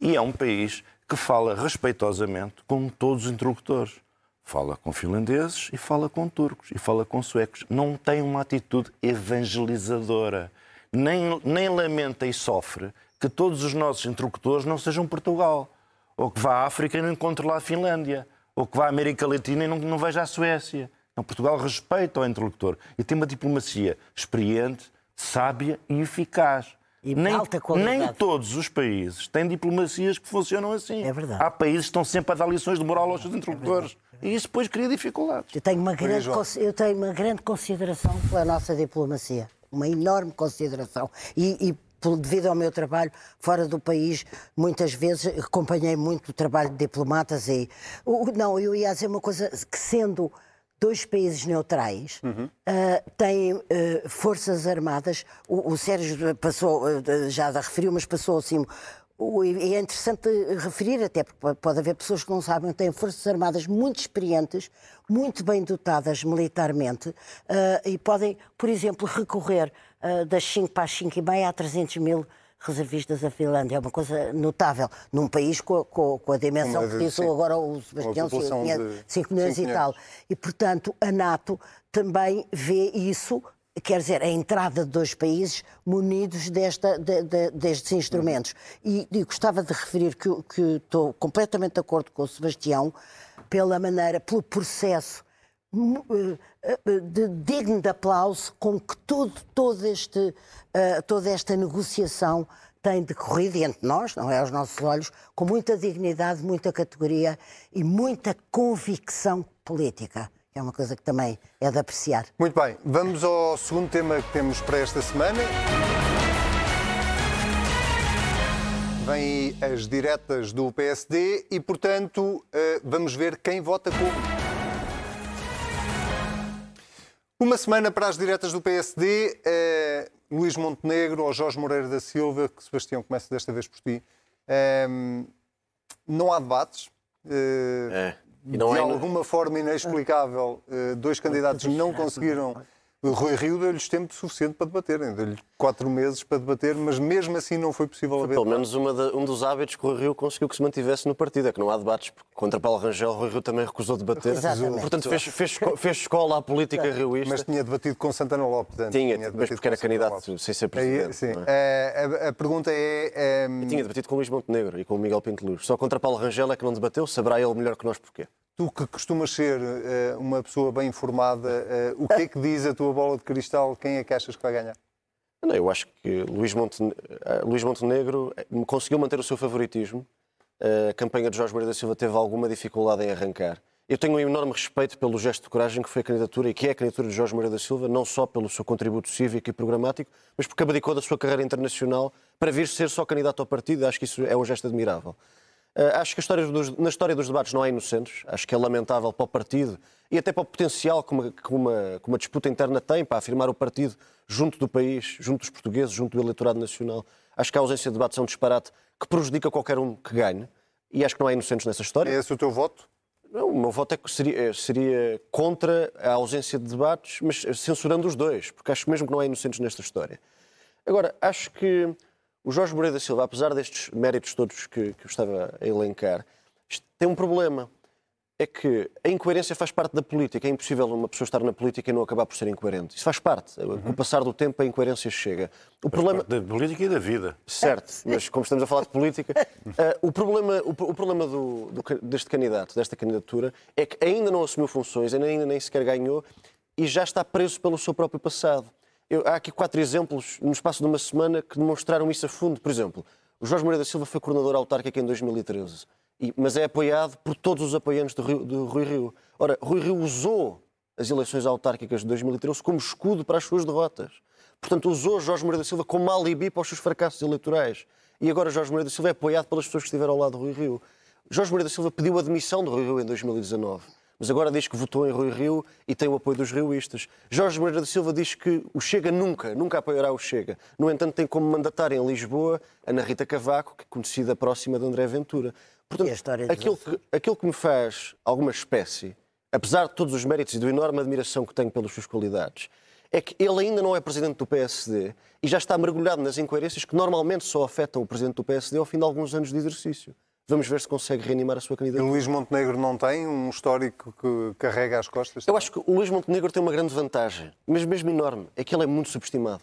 E é um país que fala respeitosamente com todos os interlocutores. Fala com finlandeses e fala com turcos e fala com suecos. Não tem uma atitude evangelizadora. Nem, nem lamenta e sofre que todos os nossos interlocutores não sejam Portugal. Ou que vá à África e não encontre lá a Finlândia. Ou que vá à América Latina e não, não veja a Suécia. Não, Portugal respeita o interlocutor e tem uma diplomacia experiente, sábia e eficaz. E nem, alta qualidade. nem todos os países têm diplomacias que funcionam assim. É verdade. Há países que estão sempre a dar lições de moral aos seus interlocutores. E isso depois cria dificuldades. Eu tenho, uma grande, eu tenho uma grande consideração pela nossa diplomacia. Uma enorme consideração. E, e devido ao meu trabalho fora do país, muitas vezes acompanhei muito o trabalho de diplomatas e. Não, eu ia dizer uma coisa que sendo dois países neutrais uh, têm uh, forças armadas. O, o Sérgio passou, uh, já referiu, mas passou assim. O, é interessante referir, até porque pode haver pessoas que não sabem, têm forças armadas muito experientes, muito bem dotadas militarmente e podem, por exemplo, recorrer das 5 para as 5 e meia a 300 mil reservistas da Finlândia. É uma coisa notável. Num país com, com, com a dimensão que disse agora o Sebastião, 5 milhões e tal. E, portanto, a NATO também vê isso quer dizer, a entrada de dois países munidos desta, de, de, destes instrumentos. E, e, gostava de referir que, que estou completamente de acordo com o Sebastião pela maneira, pelo processo digno de aplauso com que todo, todo este, uh, toda esta negociação tem decorrido entre nós, não é aos nossos olhos, com muita dignidade, muita categoria e muita convicção política. É uma coisa que também é de apreciar. Muito bem, vamos ao segundo tema que temos para esta semana. Vêm as diretas do PSD e, portanto, vamos ver quem vota como. Uma semana para as diretas do PSD, eh, Luís Montenegro ou Jorge Moreira da Silva, que Sebastião começa desta vez por ti. Eh, não há debates. Eh, é. de é... alguma forma inexplicável, eh, dois candidatos não conseguiram o Rui Rio deu-lhes tempo suficiente para debaterem, deu-lhe quatro meses para debater, mas mesmo assim não foi possível foi haver. Pelo menos de, um dos hábitos que o Rui Rio conseguiu que se mantivesse no partido, é que não há debates. Contra Paulo Rangel, o Rui Rio também recusou debater. Exatamente. Portanto, fez, fez, fez escola à política rioísta. Mas tinha debatido com Santana Lopes antes. Tinha, tinha mas porque era candidato sem ser presidente. Aí, sim. É? A, a, pergunta é... é... tinha debatido com o Luís Montenegro e com o Miguel Pinto Luz. Só contra Paulo Rangel é que não debateu, saberá ele melhor que nós porquê. Tu que costumas ser uh, uma pessoa bem informada, uh, o que é que diz a tua bola de cristal? Quem é que achas que vai ganhar? Não, eu acho que Luís, uh, Luís Montenegro conseguiu manter o seu favoritismo. a campanha de Jorge Moreira da Silva teve alguma dificuldade em arrancar. Eu tenho um enorme respeito pelo gesto de coragem que foi a candidatura e que é a candidatura de Jorge Moreira da Silva, não só pelo seu contributo cívico e programático, mas porque abdicou da sua carreira internacional para vir ser só candidato ao partido. Acho que isso é um gesto admirável. Uh, acho que história dos, na história dos debates não há inocentes. Acho que é lamentável para o partido e até para o potencial que uma, que uma, que uma disputa interna tem para afirmar o partido junto do país, junto dos portugueses, junto do eleitorado nacional. Acho que a ausência de debates é um disparate que prejudica qualquer um que ganhe. E acho que não há inocentes nessa história. É esse o teu voto? Não, o meu voto é que seria, é, seria contra a ausência de debates, mas censurando os dois, porque acho mesmo que não há inocentes nesta história. Agora, acho que o Jorge Moreira da Silva, apesar destes méritos todos que, que eu estava a elencar, tem um problema. É que a incoerência faz parte da política. É impossível uma pessoa estar na política e não acabar por ser incoerente. Isso faz parte. Uhum. Com o passar do tempo, a incoerência chega. O faz problema da política e da vida. Certo, mas como estamos a falar de política, uh, o problema, o, o problema do, do, deste candidato, desta candidatura, é que ainda não assumiu funções, ainda nem sequer ganhou e já está preso pelo seu próprio passado. Eu, há aqui quatro exemplos no espaço de uma semana que demonstraram isso a fundo. Por exemplo, o Jorge Moreira da Silva foi coordenador autárquico em 2013, e, mas é apoiado por todos os apoiantes do, Rio, do Rui Rio. Ora, Rui Rio usou as eleições autárquicas de 2013 como escudo para as suas derrotas. Portanto, usou Jorge Moreira da Silva como alibi para os seus fracassos eleitorais. E agora Jorge Moreira da Silva é apoiado pelas pessoas que estiveram ao lado do Rui Rio. Jorge Moreira da Silva pediu a demissão do Rui Rio em 2019 mas agora diz que votou em Rui Rio e tem o apoio dos rioístas. Jorge Moreira da Silva diz que o Chega nunca, nunca apoiará o Chega. No entanto, tem como mandatária em Lisboa Ana Rita Cavaco, que é conhecida próxima de André Ventura. Portanto, aquilo que, aquilo que me faz alguma espécie, apesar de todos os méritos e da enorme admiração que tenho pelas suas qualidades, é que ele ainda não é presidente do PSD e já está mergulhado nas incoerências que normalmente só afetam o presidente do PSD ao fim de alguns anos de exercício. Vamos ver se consegue reanimar a sua candidatura. E Luís Montenegro não tem um histórico que carrega as costas? Eu acho que o Luís Montenegro tem uma grande vantagem, mas mesmo enorme, é que ele é muito subestimado.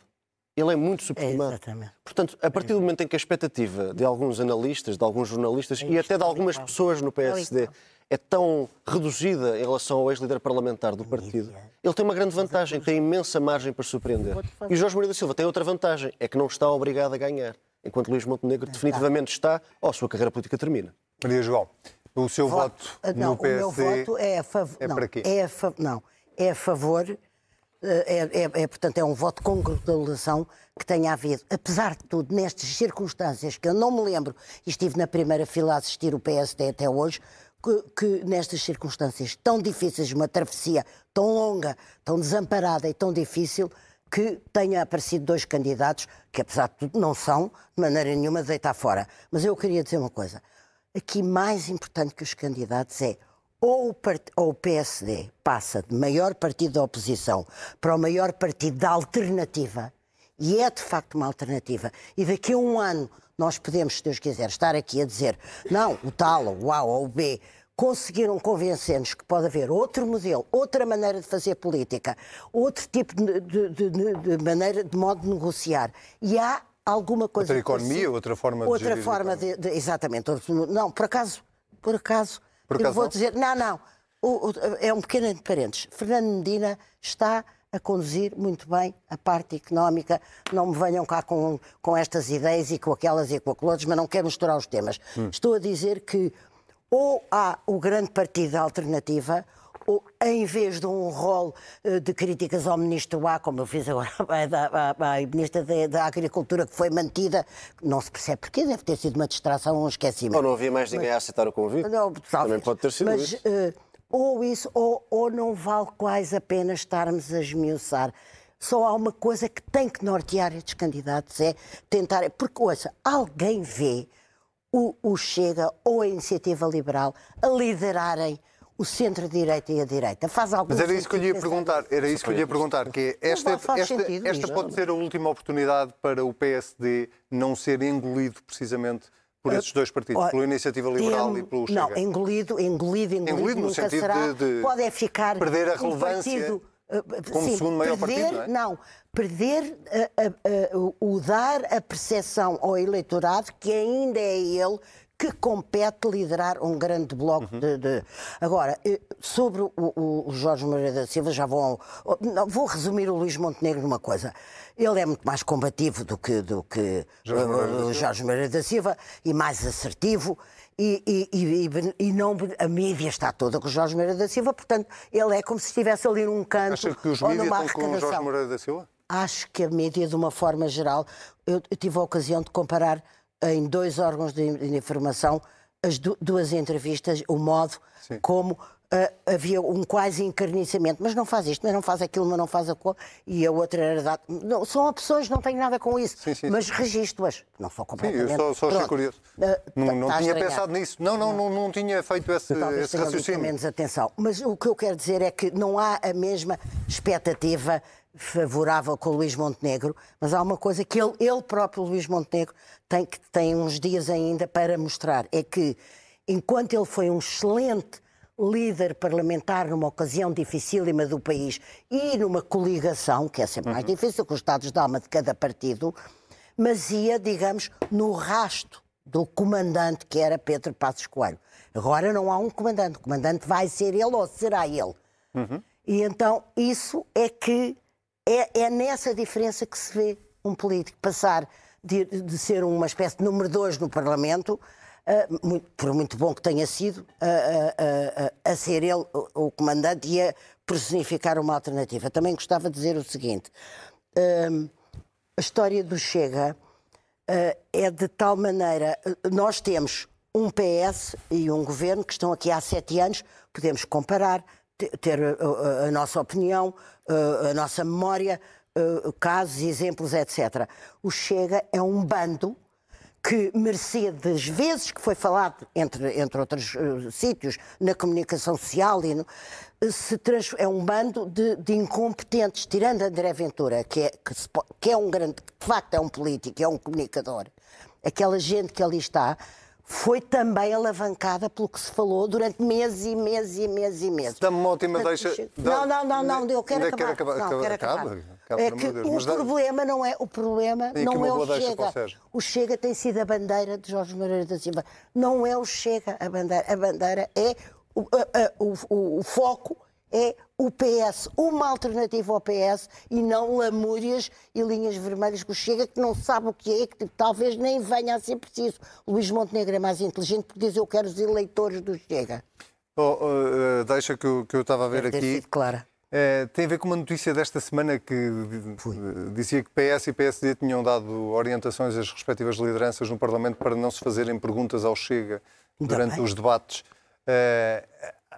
Ele é muito subestimado. É, exatamente. Portanto, a partir do momento em que a expectativa de alguns analistas, de alguns jornalistas é e até de algumas pessoas no PSD é tão reduzida em relação ao ex-líder parlamentar do partido, ele tem uma grande vantagem, tem imensa margem para surpreender. E o Jorge Moreira da Silva tem outra vantagem, é que não está obrigado a ganhar enquanto Luís Montenegro definitivamente está, ou a sua carreira política termina. Maria João, o seu voto, voto não, no PSD o meu voto é a favor. É não, para quê? É a fa... Não, é a favor. Eh, é, é, é, portanto, é um voto com congratulação que tenha havido, apesar de tudo, nestas circunstâncias que eu não me lembro, e estive na primeira fila a assistir o PSD até hoje, que, que nestas circunstâncias tão difíceis, uma travessia tão longa, tão desamparada e tão difícil, que tenha aparecido dois candidatos que, apesar de tudo, não são de maneira nenhuma de deitar fora. Mas eu queria dizer uma coisa. Aqui, mais importante que os candidatos é ou o, part... ou o PSD passa de maior partido da oposição para o maior partido da alternativa, e é de facto uma alternativa, e daqui a um ano nós podemos, se Deus quiser, estar aqui a dizer não, o tal, o A ou o B, conseguiram convencer-nos que pode haver outro modelo, outra maneira de fazer política, outro tipo de, de, de, de maneira, de modo de negociar. E há alguma coisa. Outra economia, outra forma de Outra forma de, de- Exatamente. Não, por acaso, por acaso, Por eu acaso vou não? dizer. Não, não. O- o- é um pequeno entre parênteses. Fernando Medina está a conduzir muito bem a parte económica. Não me venham cá com, com estas ideias e com aquelas e com aquelas, mas não quero misturar os temas. Hum. Estou a dizer que ou há o grande partido da alternativa, ou em vez de um rol eh, de críticas ao ministro A, como eu fiz agora à, ministra da, Agricultura, que foi mantida, não se percebe porquê, deve ter sido uma distração, um esquecimento. Ou não havia mais ninguém a aceitar o convite? Não, Também pode ter sido Mas, isso. eh, ou isso, ou, ou não vale quase a pena estarmos a esmiuçar. Só há uma coisa que tem que nortear estes candidatos, é tentar... Porque, ouça, alguém vê o, o Chega ou a Iniciativa Liberal a liderarem o centro-direita e a direita. Faz algum Mas era isso que eu lhe ia perguntar, era isso que eu lhe ia perguntar, que é esta, esta, esta pode ser a última oportunidade para o PSD não ser engolido precisamente por esses dois partidos, pela Iniciativa Liberal tem- e pelo Chega. Não, engolido, engolido, engolido, Engolido no sentido será. de- de Pode é ficar perder a um relevância partido, eh, como sim, segundo maior perder, partido, não é? perder eh, eh, eh, o- dar a percepção ao eleitorado que ainda é ele que compete liderar um grande bloco Uhum. de, de- Agora, eh, sobre o, o- Jorge Moreira da Silva, já vou... não, vou resumir o Luís Montenegro numa coisa. Ele é muito mais combativo do que, do que Jorge eh, Moreira. Jorge Moreira da Silva e mais assertivo. E, e- e- e- não, a mídia está toda com o Jorge Moreira da Silva, portanto, ele é como se estivesse ali num canto Acha que os mídias estão com o Jorge. Moreira da Silva? Acho que a mídia, de uma forma geral, eu, eu tive a ocasião de comparar em dois órgãos de, de informação as du- duas entrevistas, o modo Sim. como ah, havia um quase encarniçamento, mas não faz isto, mas não faz aquilo, mas não faz aquilo, e a outra era dado. Não, são opções, não tenho nada com isso, Sim, sim, mas sim. registro-as. Não sou Sim, completamente. eu só, só achei curioso. Ah, não não tá tinha pensado nisso. Não, não, não, não tinha feito esse, talvez esse raciocínio. menos atenção. Mas o que eu quero dizer é que não há a mesma expectativa favorável com o Luís Montenegro, mas há uma coisa que ele, ele próprio, Luís Montenegro, tem, que tem uns dias ainda para mostrar. É que, enquanto ele foi um excelente líder parlamentar numa ocasião dificílima do país e numa coligação, que é sempre mais difícil, com os Estados de alma de cada partido, mas ia, digamos, no rasto do comandante que era Pedro Passos Coelho. Agora não há um comandante, o comandante vai ser ele ou será ele. E então isso é que é, é nessa diferença que se vê um político passar de, de ser uma espécie de número dois no Parlamento, ah, por muito bom que tenha sido, a, a- a- ser ele o, comandante e a personificar uma alternativa. Também gostava de dizer o seguinte: a história do Chega é de tal maneira. Nós temos um PS e um governo que estão aqui há sete anos, podemos comparar, te- ter a, nossa opinião, a nossa memória, casos, exemplos, etc. O Chega é um bando que, mercê das vezes que foi falado, entre, entre outros eh, sítios, na comunicação social, e no- se trans- é um bando de, de incompetentes, tirando André Ventura, que é, que, se que é um grande, de facto é um político, é um comunicador. Aquela gente que ali está foi também alavancada pelo que se falou durante meses e meses e meses e meses. Dá-me uma última Portanto, deixa- Não, não, não, não, eu quero acabar. quer acabar- Não, quero acaba, acabar. É que Deus, o mas problema não é o problema aqui não é o Chega. O Chega tem sido a bandeira de Jorge Moreira da Silva. Não é o Chega a bandeira. A bandeira é o, a- a- o- o- o foco é o PS, uma alternativa ao PS e não lamúrias e linhas vermelhas que o Chega, que não sabe o que é, que talvez nem venha a ser preciso. O Luís Montenegro é mais inteligente porque diz eu quero os eleitores do Chega. Oh, eh, deixa que eu, que eu estava a ver Deve ter aqui. sido clara. Eh, tem a ver com uma notícia desta semana que eh, dizia que PS e PSD tinham dado orientações às respectivas lideranças no Parlamento para não se fazerem perguntas ao Chega durante os debates. Eh,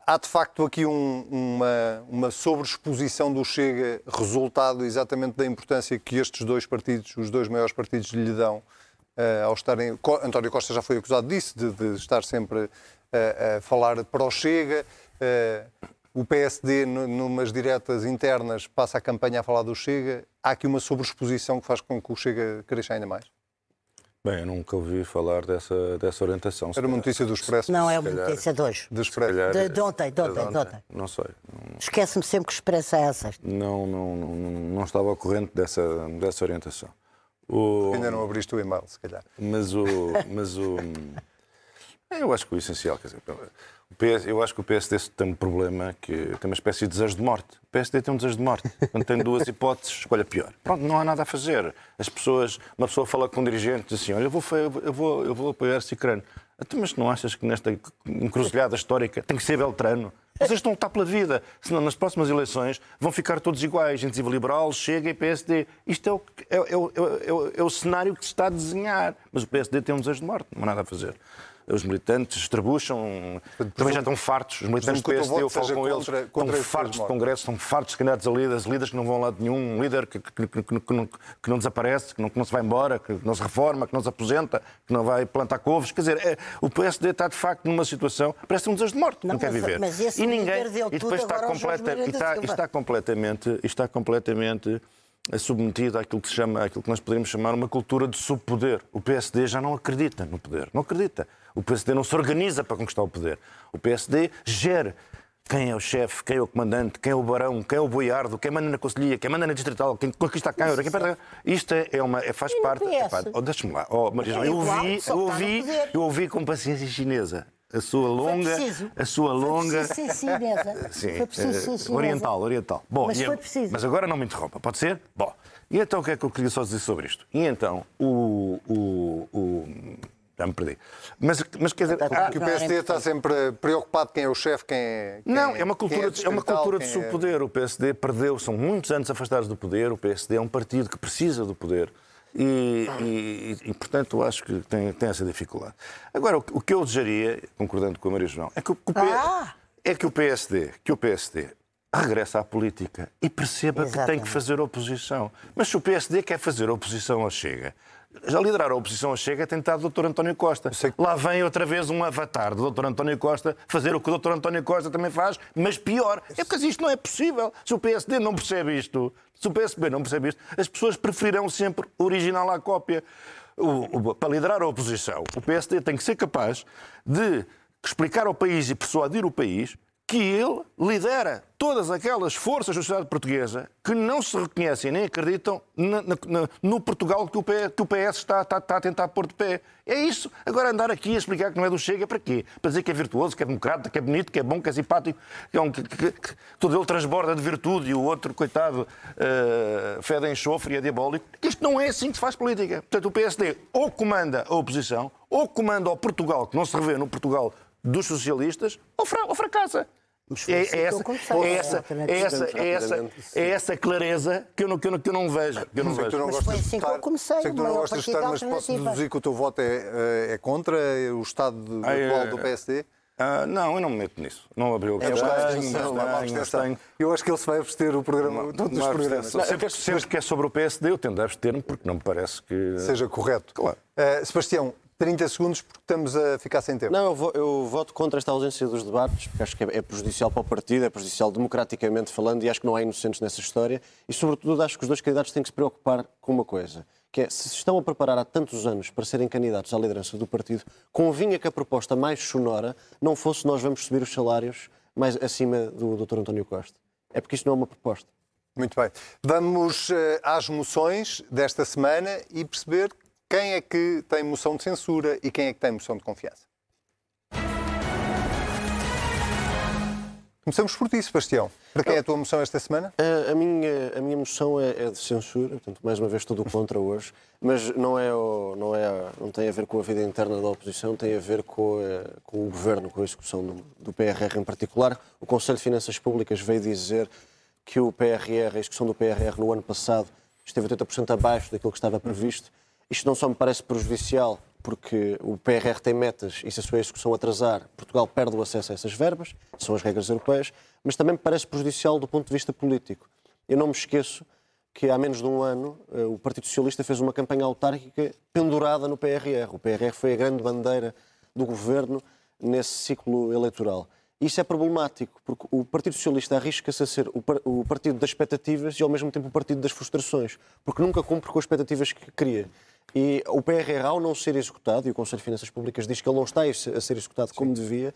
há de facto aqui um- uma, uma sobreexposição do Chega, resultado exatamente da importância que estes dois partidos, os dois maiores partidos, lhe dão ao estarem. António Costa já foi acusado disso, de, de estar sempre a falar para o Chega. O PSD, nu- numas diretas internas, passa a campanha a falar do Chega. Há aqui uma sobreexposição que faz com que o Chega cresça ainda mais. Bem, eu nunca ouvi falar dessa, dessa orientação. Era uma notícia do Expresso. Não, é uma calhar- notícia de hoje. Do Expresso. calhar- De- de ontem, de ontem, de ontem. Não sei. Esquece-me sempre que expressa é essa. Não, não, não, não, não estava corrente dessa, dessa orientação. O, Ainda não abriste o e-mail, se calhar. Mas o. Mas o eu acho que o essencial, quer dizer, o PS, eu acho que o PSD tem um problema que tem uma espécie de desejo de morte. O PSD tem um desejo de morte. Quando tem duas hipóteses, escolha pior. Pronto, não há nada a fazer. As pessoas, uma pessoa fala com um dirigente e diz assim: olha, eu vou, eu vou, eu vou apoiar Cicrano. Então, mas não achas que nesta encruzilhada histórica tem que ser Beltrano? Vocês estão a lutar pela vida, senão nas próximas eleições vão ficar todos iguais, Iniciativa Liberal, Chega e PSD. Isto é o, é, é é é o cenário que se está a desenhar. Mas o PSD tem um desejo de morte, não há nada a fazer. Os militantes estrabucham, também já estão fartos. Os militantes do PSD, eu falo com eles, contra- contra estão fartos de congressos, estão fartos de candidatos a líderes, líderes que não vão a lado nenhum, um líder que, que- que- que- que não, que não desaparece, que não, que não se vai embora, que não se reforma, que não se aposenta, que não vai plantar couves. Quer dizer, é- o PSD está de facto numa situação, parece um desejo de morte, não, Não, quer viver. mas esse e ninguém, deu e depois está, completa, e está, e está completamente, e está completamente eh, submetido àquilo que se chama, àquilo que nós poderíamos chamar uma cultura de subpoder. O PSD já não acredita no poder, não acredita. O PSD não se organiza para conquistar o poder. O PSD gera quem é o chefe, quem é o comandante, quem é o barão, quem é o boiardo, quem manda na conselhia, quem manda na distrital, quem conquista a Câmara, quem perde... Isto é, é uma, é, faz parte... Epá, oh, Deixa-me lá, oh, Maria É eu ouvi, eu ouvi, eu ouvi com paciência chinesa a sua longa... A sua Foi longa... preciso ser chinesa. Sim, Foi preciso ser eh, chinesa. oriental, oriental. Bom, Mas foi eu- preciso. Mas agora não me interrompa, pode ser? Bom, e então o que é que eu queria só dizer sobre isto? E então, o... o, o já me perdi. Mas, mas quer dizer... há- Que o PSD está sempre preocupado quem é o chefe, quem é. quem não, é, é uma cultura, de, é uma distrital, cultura de quem é- subpoder. O PSD perdeu, são muitos anos afastados do poder. O PSD é um partido que precisa do poder. E, e- e, portanto, eu acho que tem, tem essa dificuldade. Agora, o, que- o que eu desejaria, concordando com a Maria João, é que o, que o Ah! é que o PSD, que o PSD regresse à política e perceba que tem Exatamente. que fazer oposição. Mas se o PSD quer fazer oposição ao Chega, já liderar a oposição ao Chega é tentar o Dr. António Costa. Lá vem outra vez um avatar do Dr. António Costa fazer o que o Dr. António Costa também faz, mas pior. É porque isto não é possível. Se o PSD não percebe isto, se o PSB não percebe isto, as pessoas preferirão sempre o original à cópia. O- o- para liderar a oposição, o PSD tem que ser capaz de explicar ao país e persuadir o país que ele lidera todas aquelas forças da sociedade portuguesa que não se reconhecem nem acreditam na- na- no Portugal que o, P- que o PS está, está- está a tentar pôr de pé. É isso. Agora andar aqui a explicar que não é do Chega, para quê? Para dizer que é virtuoso, que é democrata, que é bonito, que é bom, que é simpático, que, é um, que, que- que todo ele transborda de virtude e o outro, coitado, eh, fede a enxofre e é diabólico. Isto não é assim que se faz política. Portanto, o PSD ou comanda a oposição, ou comanda o Portugal, que não se revê no Portugal dos socialistas, ou, fra- ou fracassa. É, é essa, é, é essa, é, essa, é, essa, é essa clareza que eu não, que eu não, que eu não vejo. Que eu não Sei que tu vejo. não Mas gostas foi de assim que estar- eu comecei, Sei que tu não gostas de estar, mas posso deduzir que o teu voto é, é contra o estado de- Ah, é- atual do PSD? Ah, não, eu não me meto nisso. Não abriu o É abstenção. Eu acho que ele se vai abster o programa, todos os programas. abstenção. Sempre, sempre que é sobre o PSD, eu tendo a abster-me, porque não me parece que. Seja correto. Claro. Eh, Sebastião, 30 segundos porque estamos a ficar sem tempo. Não, eu, vo- eu voto contra esta ausência dos debates, porque acho que é, é prejudicial para o partido, é prejudicial democraticamente falando, e acho que não há inocentes nessa história. E, sobretudo, acho que os dois candidatos têm que se preocupar com uma coisa, que é, se se estão a preparar há tantos anos para serem candidatos à liderança do partido, convinha que a proposta mais sonora não fosse nós vamos subir os salários mais acima do Dr. António Costa. É porque isto não é uma proposta. Muito bem. Vamos eh, às moções desta semana e perceber quem é que tem moção de censura e quem é que tem moção de confiança. Começamos por ti, Sebastião. Para quem é a tua moção esta semana? A, a minha, a minha moção é, é de censura, portanto, mais uma vez estou do contra hoje, mas não, é, o- não, é, não tem a ver com a vida interna da oposição, tem a ver com, eh, com o governo, com a execução do, do PRR em particular. O Conselho de Finanças Públicas veio dizer que o PRR, a execução do PRR no ano passado, esteve 80% abaixo daquilo que estava previsto. Isto não só me parece prejudicial porque o PRR tem metas e se a sua execução atrasar, Portugal perde o acesso a essas verbas, são as regras europeias, mas também me parece prejudicial do ponto de vista político. Eu não me esqueço que há menos de um ano eh, o Partido Socialista fez uma campanha autárquica pendurada no PRR. O PRR foi a grande bandeira do governo nesse ciclo eleitoral. Isso é problemático, porque o Partido Socialista arrisca-se a ser o partido das expectativas e ao mesmo tempo o partido das frustrações, porque nunca cumpre com as expectativas que cria. E o PRR, ao não ser executado, e o Conselho de Finanças Públicas diz que ele não está a ser executado como devia,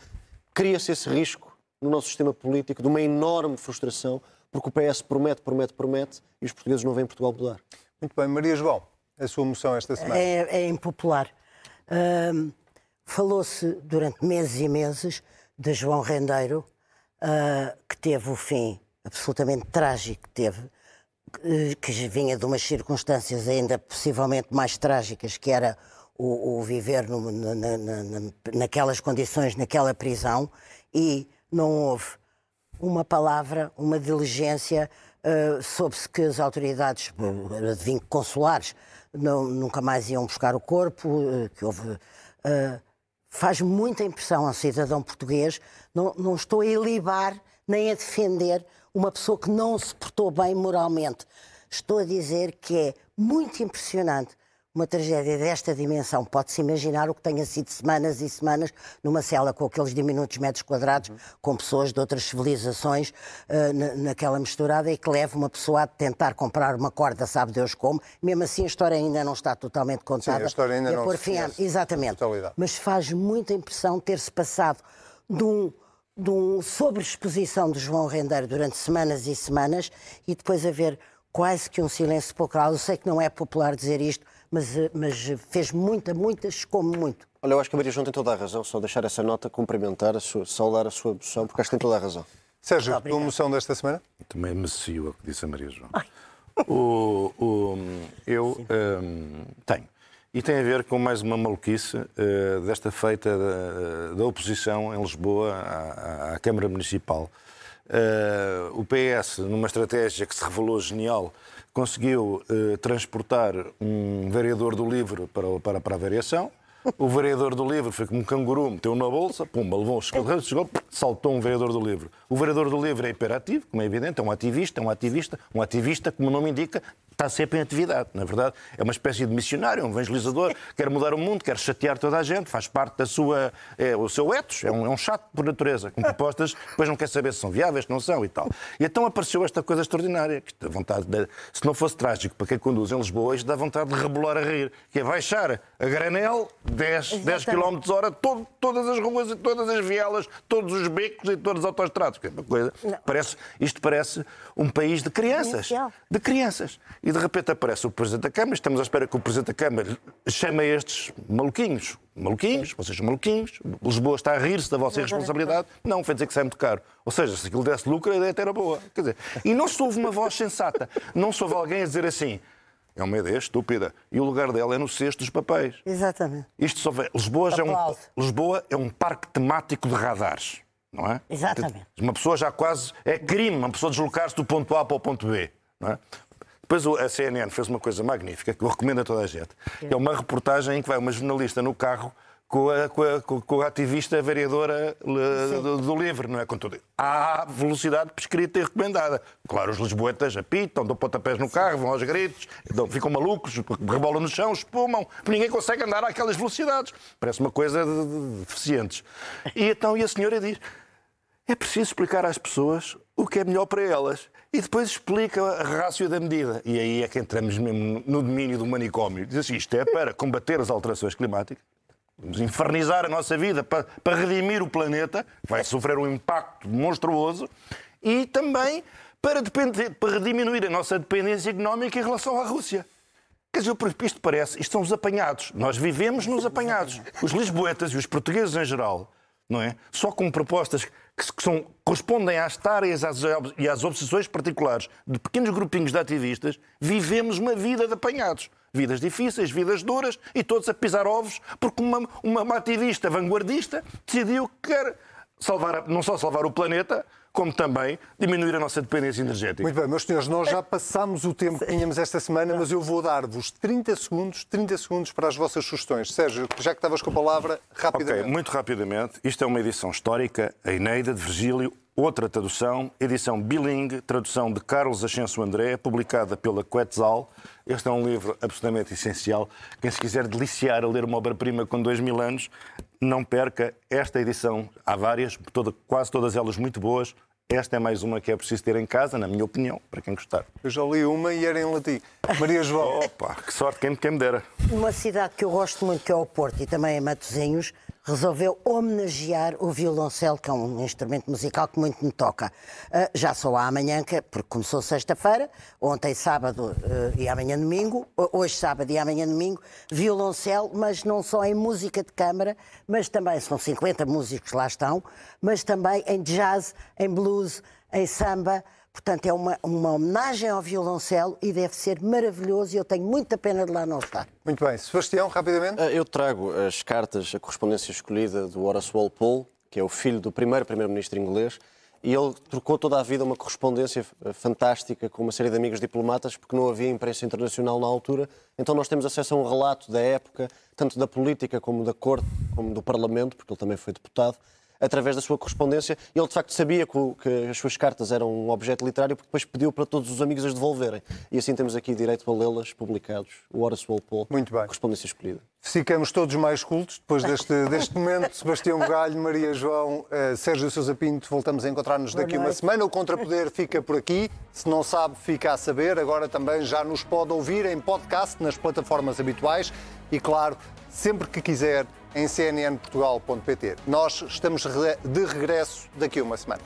cria-se esse risco no nosso sistema político de uma enorme frustração, porque o PS promete, promete, promete e os portugueses não vêm Portugal mudar. Muito bem. Maria João, a sua moção esta semana? É, é impopular. Uh, Falou-se durante meses e meses de João Rendeiro, uh, que teve o fim absolutamente trágico que teve, que vinha de umas circunstâncias ainda possivelmente mais trágicas, que era o, o viver no, na, na, naquelas condições, naquela prisão, e não houve uma palavra, uma diligência. Uh, Soube-se que as autoridades, uh, consulares, não, nunca mais iam buscar o corpo, uh, que houve. Uh, faz muita impressão ao cidadão português. Não, não estou a ilibar nem a defender uma pessoa que não se portou bem moralmente. Estou a dizer que é muito impressionante uma tragédia desta dimensão. Pode-se imaginar o que tenha sido semanas e semanas numa cela com aqueles diminutos metros quadrados, com pessoas de outras civilizações uh, naquela misturada e que leva uma pessoa a tentar comprar uma corda, sabe Deus como. Mesmo assim, a história ainda não está totalmente contada. Sim, a história ainda não por fim, Exatamente. Mas faz muita impressão ter-se passado de um de uma sobreexposição de João Rendeiro durante semanas e semanas e depois haver quase que um silêncio sepulcral. Eu sei que não é popular dizer isto, mas, eh, mas fez muita, muita, como muito. Olha, eu acho que a Maria João tem toda a razão, só deixar essa nota, cumprimentar, a sua, saudar a sua moção, porque acho que tem toda a razão. Sérgio, a tua moção desta semana? Também macio o que disse a Maria João. O, o, eu um, tenho. E tem a ver com mais uma maluquice uh, desta feita da, da, oposição em Lisboa à, à Câmara Municipal. Uh, o PS, numa estratégia que se revelou genial, conseguiu uh, transportar um vereador do livro para, para, para a variação. O vereador do livro foi como um canguru, meteu na bolsa, pumba, levou, chegou, chegou, saltou um vereador do livro. O vereador do livro é hiperativo, como é evidente, é um ativista, é um ativista, um ativista, como o nome indica, está sempre em atividade. Na verdade, é uma espécie de missionário, um evangelizador, quer mudar o mundo, quer chatear toda a gente, faz parte da sua, é, o seu ethos, é um, é um chato por natureza, com propostas, depois não quer saber se são viáveis, se não são e tal. E então apareceu esta coisa extraordinária, que dá vontade de, se não fosse trágico para quem conduz em Lisboa, isto dá vontade de rebolar a rir, que é baixar a granel 10, 10 km hora, todo, todas as ruas e todas as vielas, todos os becos e todos os autoestrados. Que é uma coisa, parece, isto parece um país de crianças. De crianças. E de repente aparece o Presidente da Câmara, estamos à espera que o Presidente da Câmara chame estes maluquinhos. Maluquinhos, vocês são maluquinhos, Lisboa está a rir-se da vossa responsabilidade. Não, foi dizer que sai muito caro. Ou seja, se aquilo desse lucro, a ideia era boa. Quer dizer, e não se ouve uma voz sensata, não se ouve alguém a dizer assim. É uma ideia estúpida. E o lugar dela é no cesto dos papéis. Exatamente. Isto só vê. Lisboa, é um, Lisboa é um parque temático de radares. Não é? Exatamente. Uma pessoa já quase. É crime uma pessoa deslocar-se do ponto A para o ponto B. Não é? Depois a CNN fez uma coisa magnífica que eu recomendo a toda a gente. É uma reportagem em que vai uma jornalista no carro com a, com a, com a ativista vereadora do, do, livro, não é? Com tudo. Há velocidade prescrita e recomendada. Claro, os lisboetas apitam, dão pontapés no carro, vão aos gritos, dão, ficam malucos, rebolam no chão, espumam. Ninguém consegue andar àquelas velocidades. Parece uma coisa de, de deficientes. E então e a senhora diz: é preciso explicar às pessoas o que é melhor para elas. E depois explica a rácio da medida. E aí é que entramos mesmo no domínio do manicômio. Diz assim, isto é para combater as alterações climáticas, vamos infernizar a nossa vida para, para redimir o planeta, vai sofrer um impacto monstruoso, e também para, depender, para diminuir a nossa dependência económica em relação à Rússia. Quer dizer, isto parece, isto são os apanhados. Nós vivemos nos apanhados. Os lisboetas e os portugueses em geral, não é? Só com propostas que são, correspondem às tareas e às obsessões particulares de pequenos grupinhos de ativistas, vivemos uma vida de apanhados. Vidas difíceis, vidas duras e todos a pisar ovos porque uma, uma, uma ativista vanguardista decidiu que quer salvar, não só salvar o planeta, como também diminuir a nossa dependência energética. Muito bem, meus senhores, nós já passámos o tempo que tínhamos esta semana, mas eu vou dar-vos 30 segundos, 30 segundos para as vossas sugestões. Sérgio, já que estavas com a palavra, rapidamente. Ok, muito rapidamente. Isto é uma edição histórica, a Eneida de Virgílio, outra tradução, edição bilingue, tradução de Carlos Ascenso André, publicada pela Quetzal. Este é um livro absolutamente essencial. Quem se quiser deliciar a ler uma obra-prima com dois mil anos, não perca esta edição. Há várias, toda, quase todas elas muito boas. Esta é mais uma que é preciso ter em casa, na minha opinião, para quem gostar. Eu já li uma e era em latim. Maria João. Opa, que sorte, quem, quem me dera. Uma cidade que eu gosto muito, que é o Porto, e também é Matosinhos, resolveu homenagear o violoncelo, que é um instrumento musical que muito me toca. Uh, já há amanhã, que, porque começou sexta-feira, ontem sábado uh, e amanhã domingo, hoje sábado e amanhã domingo, violoncelo, mas não só em música de câmara, mas também, são 50 músicos lá estão, mas também em jazz, em blues, em samba, Portanto, é uma, uma homenagem ao violoncelo e deve ser maravilhoso e eu tenho muita pena de lá não estar. Muito bem. Sebastião, rapidamente. Ah, eu trago as cartas, a correspondência escolhida do Horace Walpole, que é o filho do primeiro primeiro-ministro inglês, e ele trocou toda a vida uma correspondência ah, fantástica com uma série de amigos diplomatas, porque não havia imprensa internacional na altura. Então nós temos acesso a um relato da época, tanto da política como da corte, como do parlamento, porque ele também foi deputado, através da sua correspondência. Ele, de facto, sabia que, o, que, as suas cartas eram um objeto literário, porque depois pediu para todos os amigos as devolverem. E assim temos aqui direito a lê-las publicados. O Horace Walpole, Muito bem. correspondência escolhida. Ficamos todos mais cultos depois deste, deste momento. Sebastião Galho, Maria João, uh, Sérgio Sousa Pinto, voltamos a encontrar-nos daqui uma semana. O Contrapoder fica por aqui. Se não sabe, fica a saber. Agora também já nos pode ouvir em podcast nas plataformas habituais e, claro, sempre que quiser em cnnportugal.pt. Nós estamos de regresso daqui a uma semana.